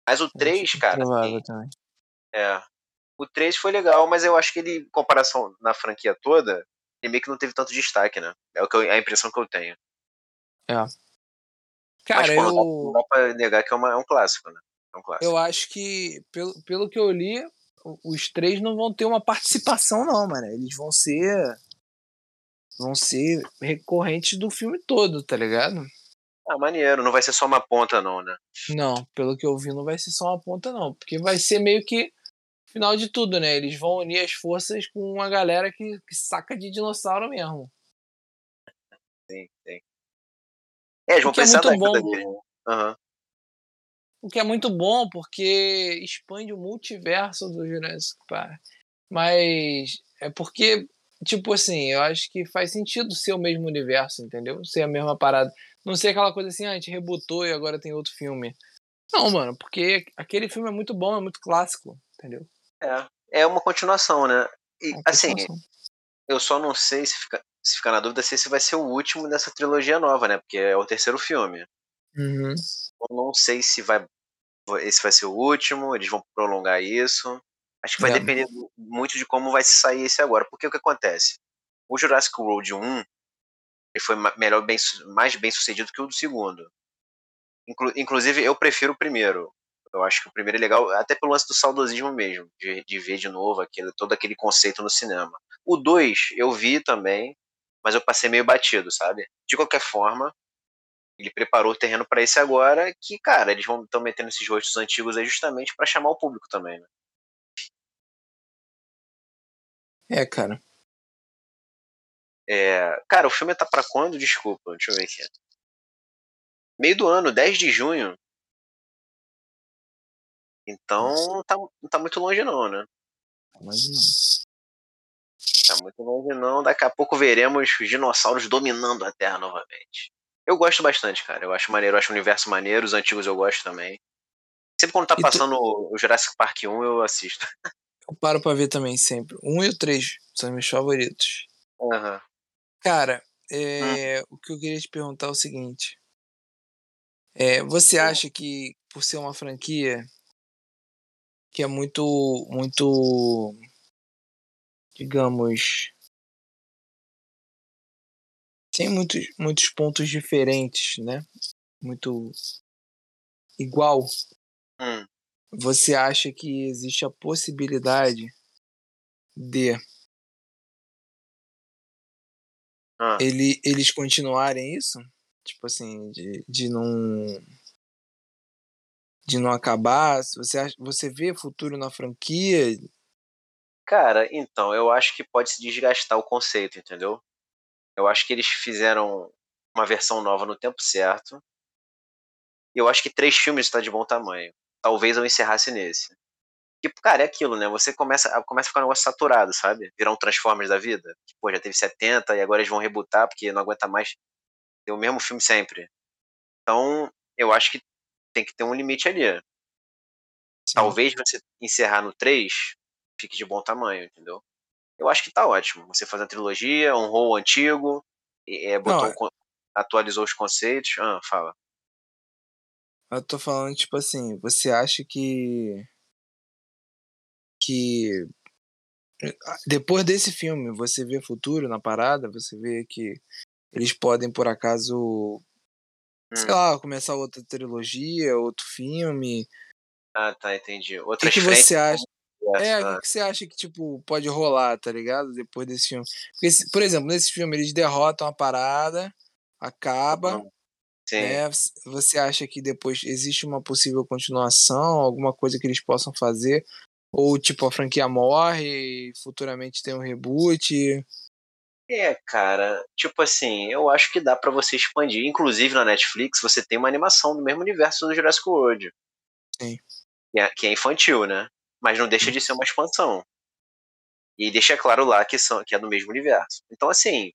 Mas o 3, Acho cara, assim, também. é. O 3 foi legal, mas eu acho que ele, em comparação na franquia toda, ele meio que não teve tanto destaque, né? É o que eu- a impressão que eu tenho. Cara, mas, pô, não, dá, não eu, dá pra negar que é, uma- é um clássico, né? É um clássico. eu acho que, pelo, pelo que eu li, os três não vão ter uma participação, não, mano. Eles vão ser. Vão ser recorrentes do filme todo, tá ligado? Ah, maneiro. Não vai ser só uma ponta, não, né? Não, pelo que eu vi, não vai ser só uma ponta, não. Porque vai ser meio que final de tudo, né? Eles vão unir as forças com uma galera que, que saca de dinossauro mesmo. Sim, sim. É, eles vão é precisar da muito bom. dele. O que é muito bom, porque expande o multiverso do Jurassic Park. Mas é porque, tipo assim, eu acho que faz sentido ser o mesmo universo, entendeu? Ser a mesma parada. Não ser aquela coisa assim, ah, a gente rebutou e agora tem outro filme. Não, mano, porque aquele filme é muito bom, é muito clássico, entendeu? É. É uma continuação, né? E, É assim, continuação. eu só não sei se fica, se fica na dúvida se esse vai ser o último dessa trilogia nova, né? Porque é o terceiro filme. Uhum. Eu não sei se vai esse vai ser o último, eles vão prolongar isso. Acho que vai É. depender mu- muito de como vai sair esse agora. Porque o que acontece? O Jurassic World 1 ele foi melhor, bem, mais bem sucedido que o do segundo. Inclu- inclusive, eu prefiro o primeiro. Eu acho que o primeiro é legal, até pelo lance do saudosismo mesmo, de, de ver de novo aquele, todo aquele conceito no cinema. O 2 eu vi também, mas eu passei meio batido, sabe? De qualquer forma, ele preparou o terreno para esse agora, que, cara, eles vão estão metendo esses rostos antigos aí justamente para chamar o público também, né? É, cara. É, cara, o filme tá pra quando? Desculpa, deixa eu ver aqui. Meio do ano, 10 de junho. Então não tá, não tá muito longe não, né? Mas não. Tá muito longe não. Daqui a pouco veremos os dinossauros dominando a Terra novamente. Eu gosto bastante, cara. Eu acho maneiro, eu acho o universo maneiro, os antigos eu gosto também. Sempre quando tá E tu- passando o Jurassic Park 1, eu assisto. Eu paro pra ver também sempre. Um e o três são meus favoritos. Aham. Cara, Hum. é, o que eu queria te perguntar é o seguinte. É, você acha que, por ser uma franquia que é muito, muito, digamos, tem muitos, muitos pontos diferentes, né? Muito igual. Hum. Você acha que existe a possibilidade de Ah. ele, eles continuarem isso? Tipo assim, de, de não. De não acabar? Se Você, você vê futuro na franquia? Cara, então, eu acho que pode se desgastar o conceito, entendeu? Eu acho que eles fizeram uma versão nova no tempo certo. E eu acho que três filmes está de bom tamanho. Talvez eu encerrasse nesse. Tipo, cara, é aquilo, né? Você começa, começa a ficar um negócio saturado, sabe? Virar um Transformers da vida. Que, pô, já teve 70 e agora eles vão rebutar porque não aguenta mais ter o mesmo filme sempre. Então, eu acho que tem que ter um limite ali. Sim. Talvez você encerrar no 3 fique de bom tamanho, entendeu? Eu acho que tá ótimo. Você faz a trilogia, honrou o antigo, e, é, botou Não, atualizou os conceitos. Ah, fala. Eu tô falando, tipo assim, você acha que. que depois desse filme, você vê futuro na parada, você vê que eles podem, por acaso, hum. sei lá, começar outra trilogia, outro filme. Ah, tá, entendi. O que, que você acha? É, o que, você acha que, tipo, pode rolar, tá ligado? Depois desse filme. Porque, por exemplo, nesse filme eles derrotam a parada, acaba. Uhum. Né? Você acha que depois existe uma possível continuação, alguma coisa que eles possam fazer? Ou, tipo, a franquia morre e futuramente tem um reboot? É, cara, tipo assim, eu acho que dá para você expandir. Inclusive na Netflix você tem uma animação do mesmo universo do Jurassic World. Sim. Que é, que é infantil, né? Mas não deixa de ser uma expansão. E deixa claro lá que, são, que é do mesmo universo. Então, assim,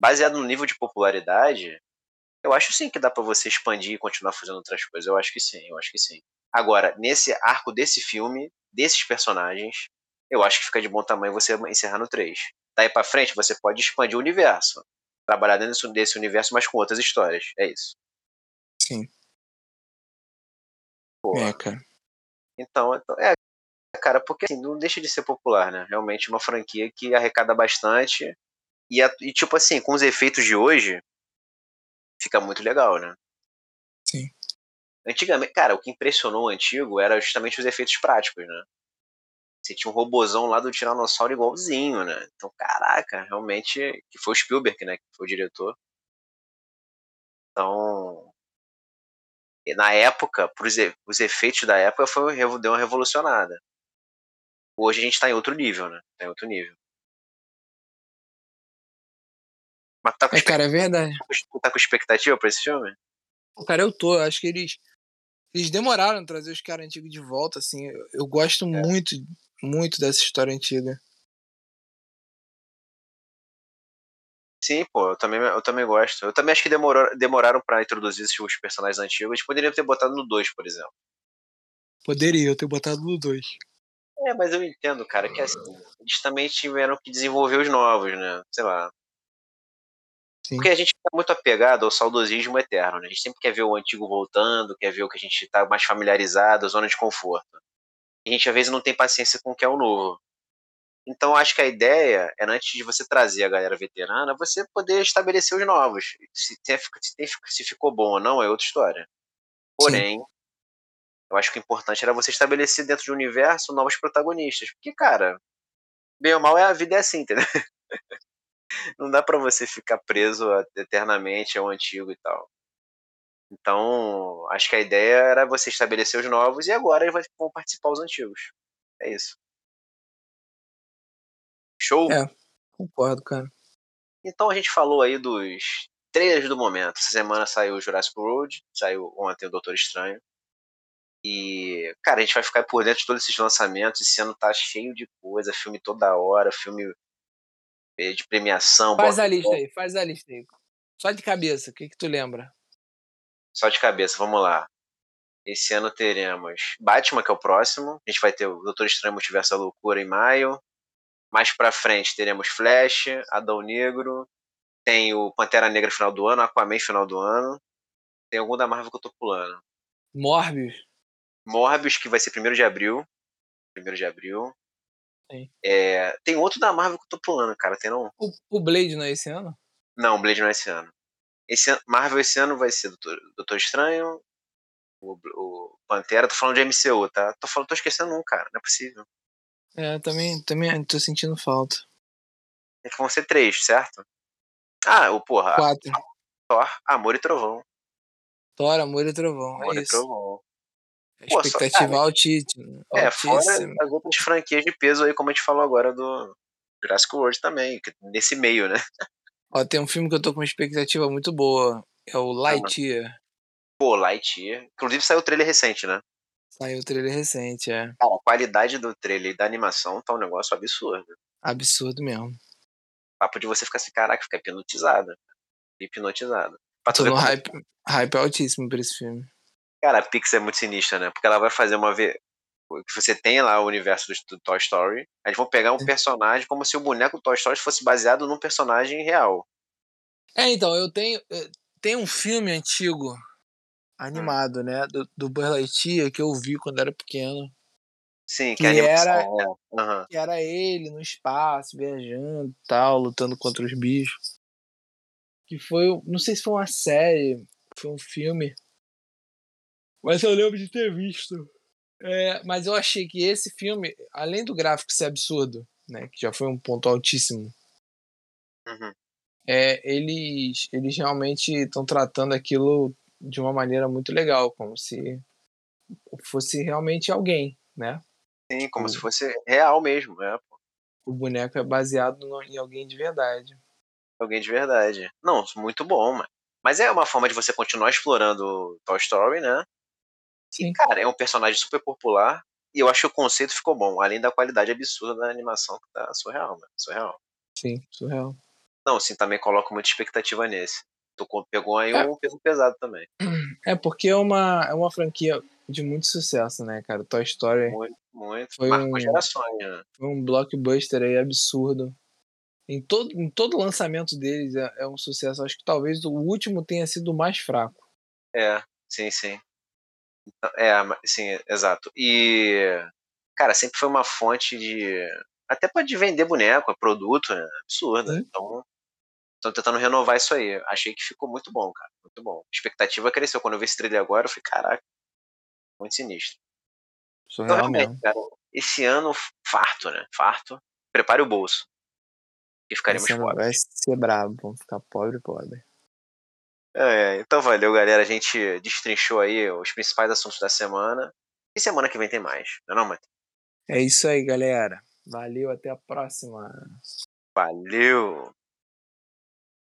baseado no nível de popularidade, eu acho sim que dá para você expandir e continuar fazendo outras coisas. Eu acho que sim, eu acho que sim. Agora, nesse arco desse filme, desses personagens, eu acho que fica de bom tamanho você encerrar no 3. Daí para frente, você pode expandir o universo. Trabalhar dentro desse universo, mas com outras histórias. É isso. Sim. É, cara. Então, então, é, cara, porque assim, não deixa de ser popular, né? Realmente uma franquia que arrecada bastante. E, e tipo assim, com os efeitos de hoje, fica muito legal, né? Sim. Antigamente, cara, o que impressionou o antigo era justamente os efeitos práticos, né? Você tinha um robozão lá do Tiranossauro igualzinho, né? Então, caraca, realmente, que foi o Spielberg, né, que foi o diretor. Então, na época, os efeitos da época foi, deu uma revolucionada. Hoje a gente tá em outro nível, né? Tá em outro nível. Mas tá com é, cara, é verdade. Tá com expectativa pra esse filme? Cara, eu tô. Acho que eles. Eles demoraram a trazer os caras antigos de volta, assim. Eu, eu gosto é. muito, muito dessa história antiga. Sim, pô, eu também, eu também gosto. Eu também acho que demorou, demoraram para introduzir os personagens antigos. Eles poderiam ter botado no 2, por exemplo. Poderia ter botado no 2. É, mas eu entendo, cara, que assim, eles também tiveram que desenvolver os novos, né? Sei lá. Sim. Porque a gente tá muito apegado ao saudosismo eterno, né? A gente sempre quer ver o antigo voltando, quer ver o que a gente tá mais familiarizado, a zona de conforto. A gente às vezes não tem paciência com o que é o novo. Então acho que a ideia é antes de você trazer a galera veterana, você poder estabelecer os novos. Se, tem, se, ficou bom ou não é outra história. Porém, Sim. eu acho que o importante era você estabelecer dentro do universo novos protagonistas. Porque, cara, bem ou mal é a vida é assim, entendeu? não dá para você ficar preso eternamente ao antigo e tal. Então, acho que a ideia era você estabelecer os novos e agora vão participar os antigos. É isso. Show? É, concordo, cara. Então a gente falou aí dos trailers do momento. Essa semana saiu o Jurassic World, saiu ontem o Doutor Estranho. E, cara, a gente vai ficar por dentro de todos esses lançamentos. Esse ano tá cheio de coisa, filme toda hora, filme eh, de premiação. Faz a lista aí, faz a lista aí. Só de cabeça, o que que tu lembra? Só de cabeça, vamos lá. Esse ano teremos Batman, que é o próximo. A gente vai ter o Doutor Estranho Multiverso da Loucura em maio. Mais pra frente teremos Flash, Adão Negro. Tem o Pantera Negra final do ano, Aquaman final do ano. Tem algum da Marvel que eu tô pulando. Morbius. Morbius, que vai ser 1 de abril. 1 de abril. É, tem outro da Marvel que eu tô pulando, cara. Tem não? O, o Blade não é esse ano? Não, o Blade não é esse ano. Esse ano, Marvel esse ano vai ser Doutor, Doutor Estranho, o, o, Pantera. Tô falando de MCU, tá? Tô, falando, tô esquecendo um, cara. Não é possível. É, também, também tô sentindo falta. É que vão ser três, certo? Ah, o porra. Quatro. Thor, Amor e Trovão. Thor, Amor e Trovão. Amor é e isso. Trovão. Pô, expectativa só, altíssima. É, fora as outras franquias de peso aí, como a gente falou agora do Jurassic World também, nesse meio, né? Ó, tem um filme que eu tô com uma expectativa muito boa. É o Lightyear. Pô, Lightyear. Inclusive saiu o trailer recente, né? Saiu o trailer recente, é. Cara, a qualidade do trailer e da animação tá um negócio absurdo. Absurdo mesmo. Papo de você ficar assim, caraca, ficar hipnotizado. Hipnotizado. Pra Tô no hype, hype altíssimo pra esse filme. Cara, a Pixar é muito sinistra, né? Porque ela vai fazer uma. Que Você tem lá o universo do, Toy Story. Eles vão pegar um personagem como se o boneco do Toy Story fosse baseado num personagem real. É, então, eu tenho. Eh, tem um filme antigo, animado, hum. né? Do, do Buzz Lightyear, que eu vi quando era pequeno. Sim, que, que era, é. uhum. que era ele no espaço, viajando tal, lutando contra os bichos. Que foi, não sei se foi uma série, foi um filme, mas eu lembro de ter visto. É, mas eu achei que esse filme, além do gráfico ser absurdo, né, que já foi um ponto altíssimo, uhum. é, eles, eles realmente estão tratando aquilo de uma maneira muito legal, como se fosse realmente alguém, né? Sim, como o, se fosse real mesmo, né? O boneco é baseado no, em alguém de verdade. Alguém de verdade. Não, muito bom, mano. Mas é uma forma de você continuar explorando Toy Story, né? Sim. E, cara, é um personagem super popular. E eu acho que o conceito ficou bom, além da qualidade absurda da animação, que tá surreal, mano. Surreal. Sim, surreal. Não, sim, também coloco muita expectativa nesse. Tu pegou aí é. um peso pesado também. É, porque é uma, é uma franquia de muito sucesso, né, cara? Toy Story. Muito, muito. Foi Marcou um, gerações, né? Foi um blockbuster aí absurdo. Em todo, em todo lançamento deles é, é um sucesso. Acho que talvez o último tenha sido o mais fraco. É, sim, sim. Então, é, sim, exato. E, cara, sempre foi uma fonte de. Até pode vender boneco, é produto, né? Absurda. Sim. Então, estão tentando renovar isso aí. Achei que ficou muito bom, cara. Muito bom. A expectativa cresceu. Quando eu vi esse trailer agora, eu falei, caraca, muito sinistro. Surreal então, realmente, mesmo. cara, esse ano farto, né? Farto. Prepare o bolso. E ficaremos pobres. Vai ser brabo, vamos ficar pobre, pobre. É, então valeu, galera. A gente destrinchou aí os principais assuntos da semana. E semana que vem tem mais, não é não, Matheus? É isso aí, galera. Valeu, até a próxima. Valeu!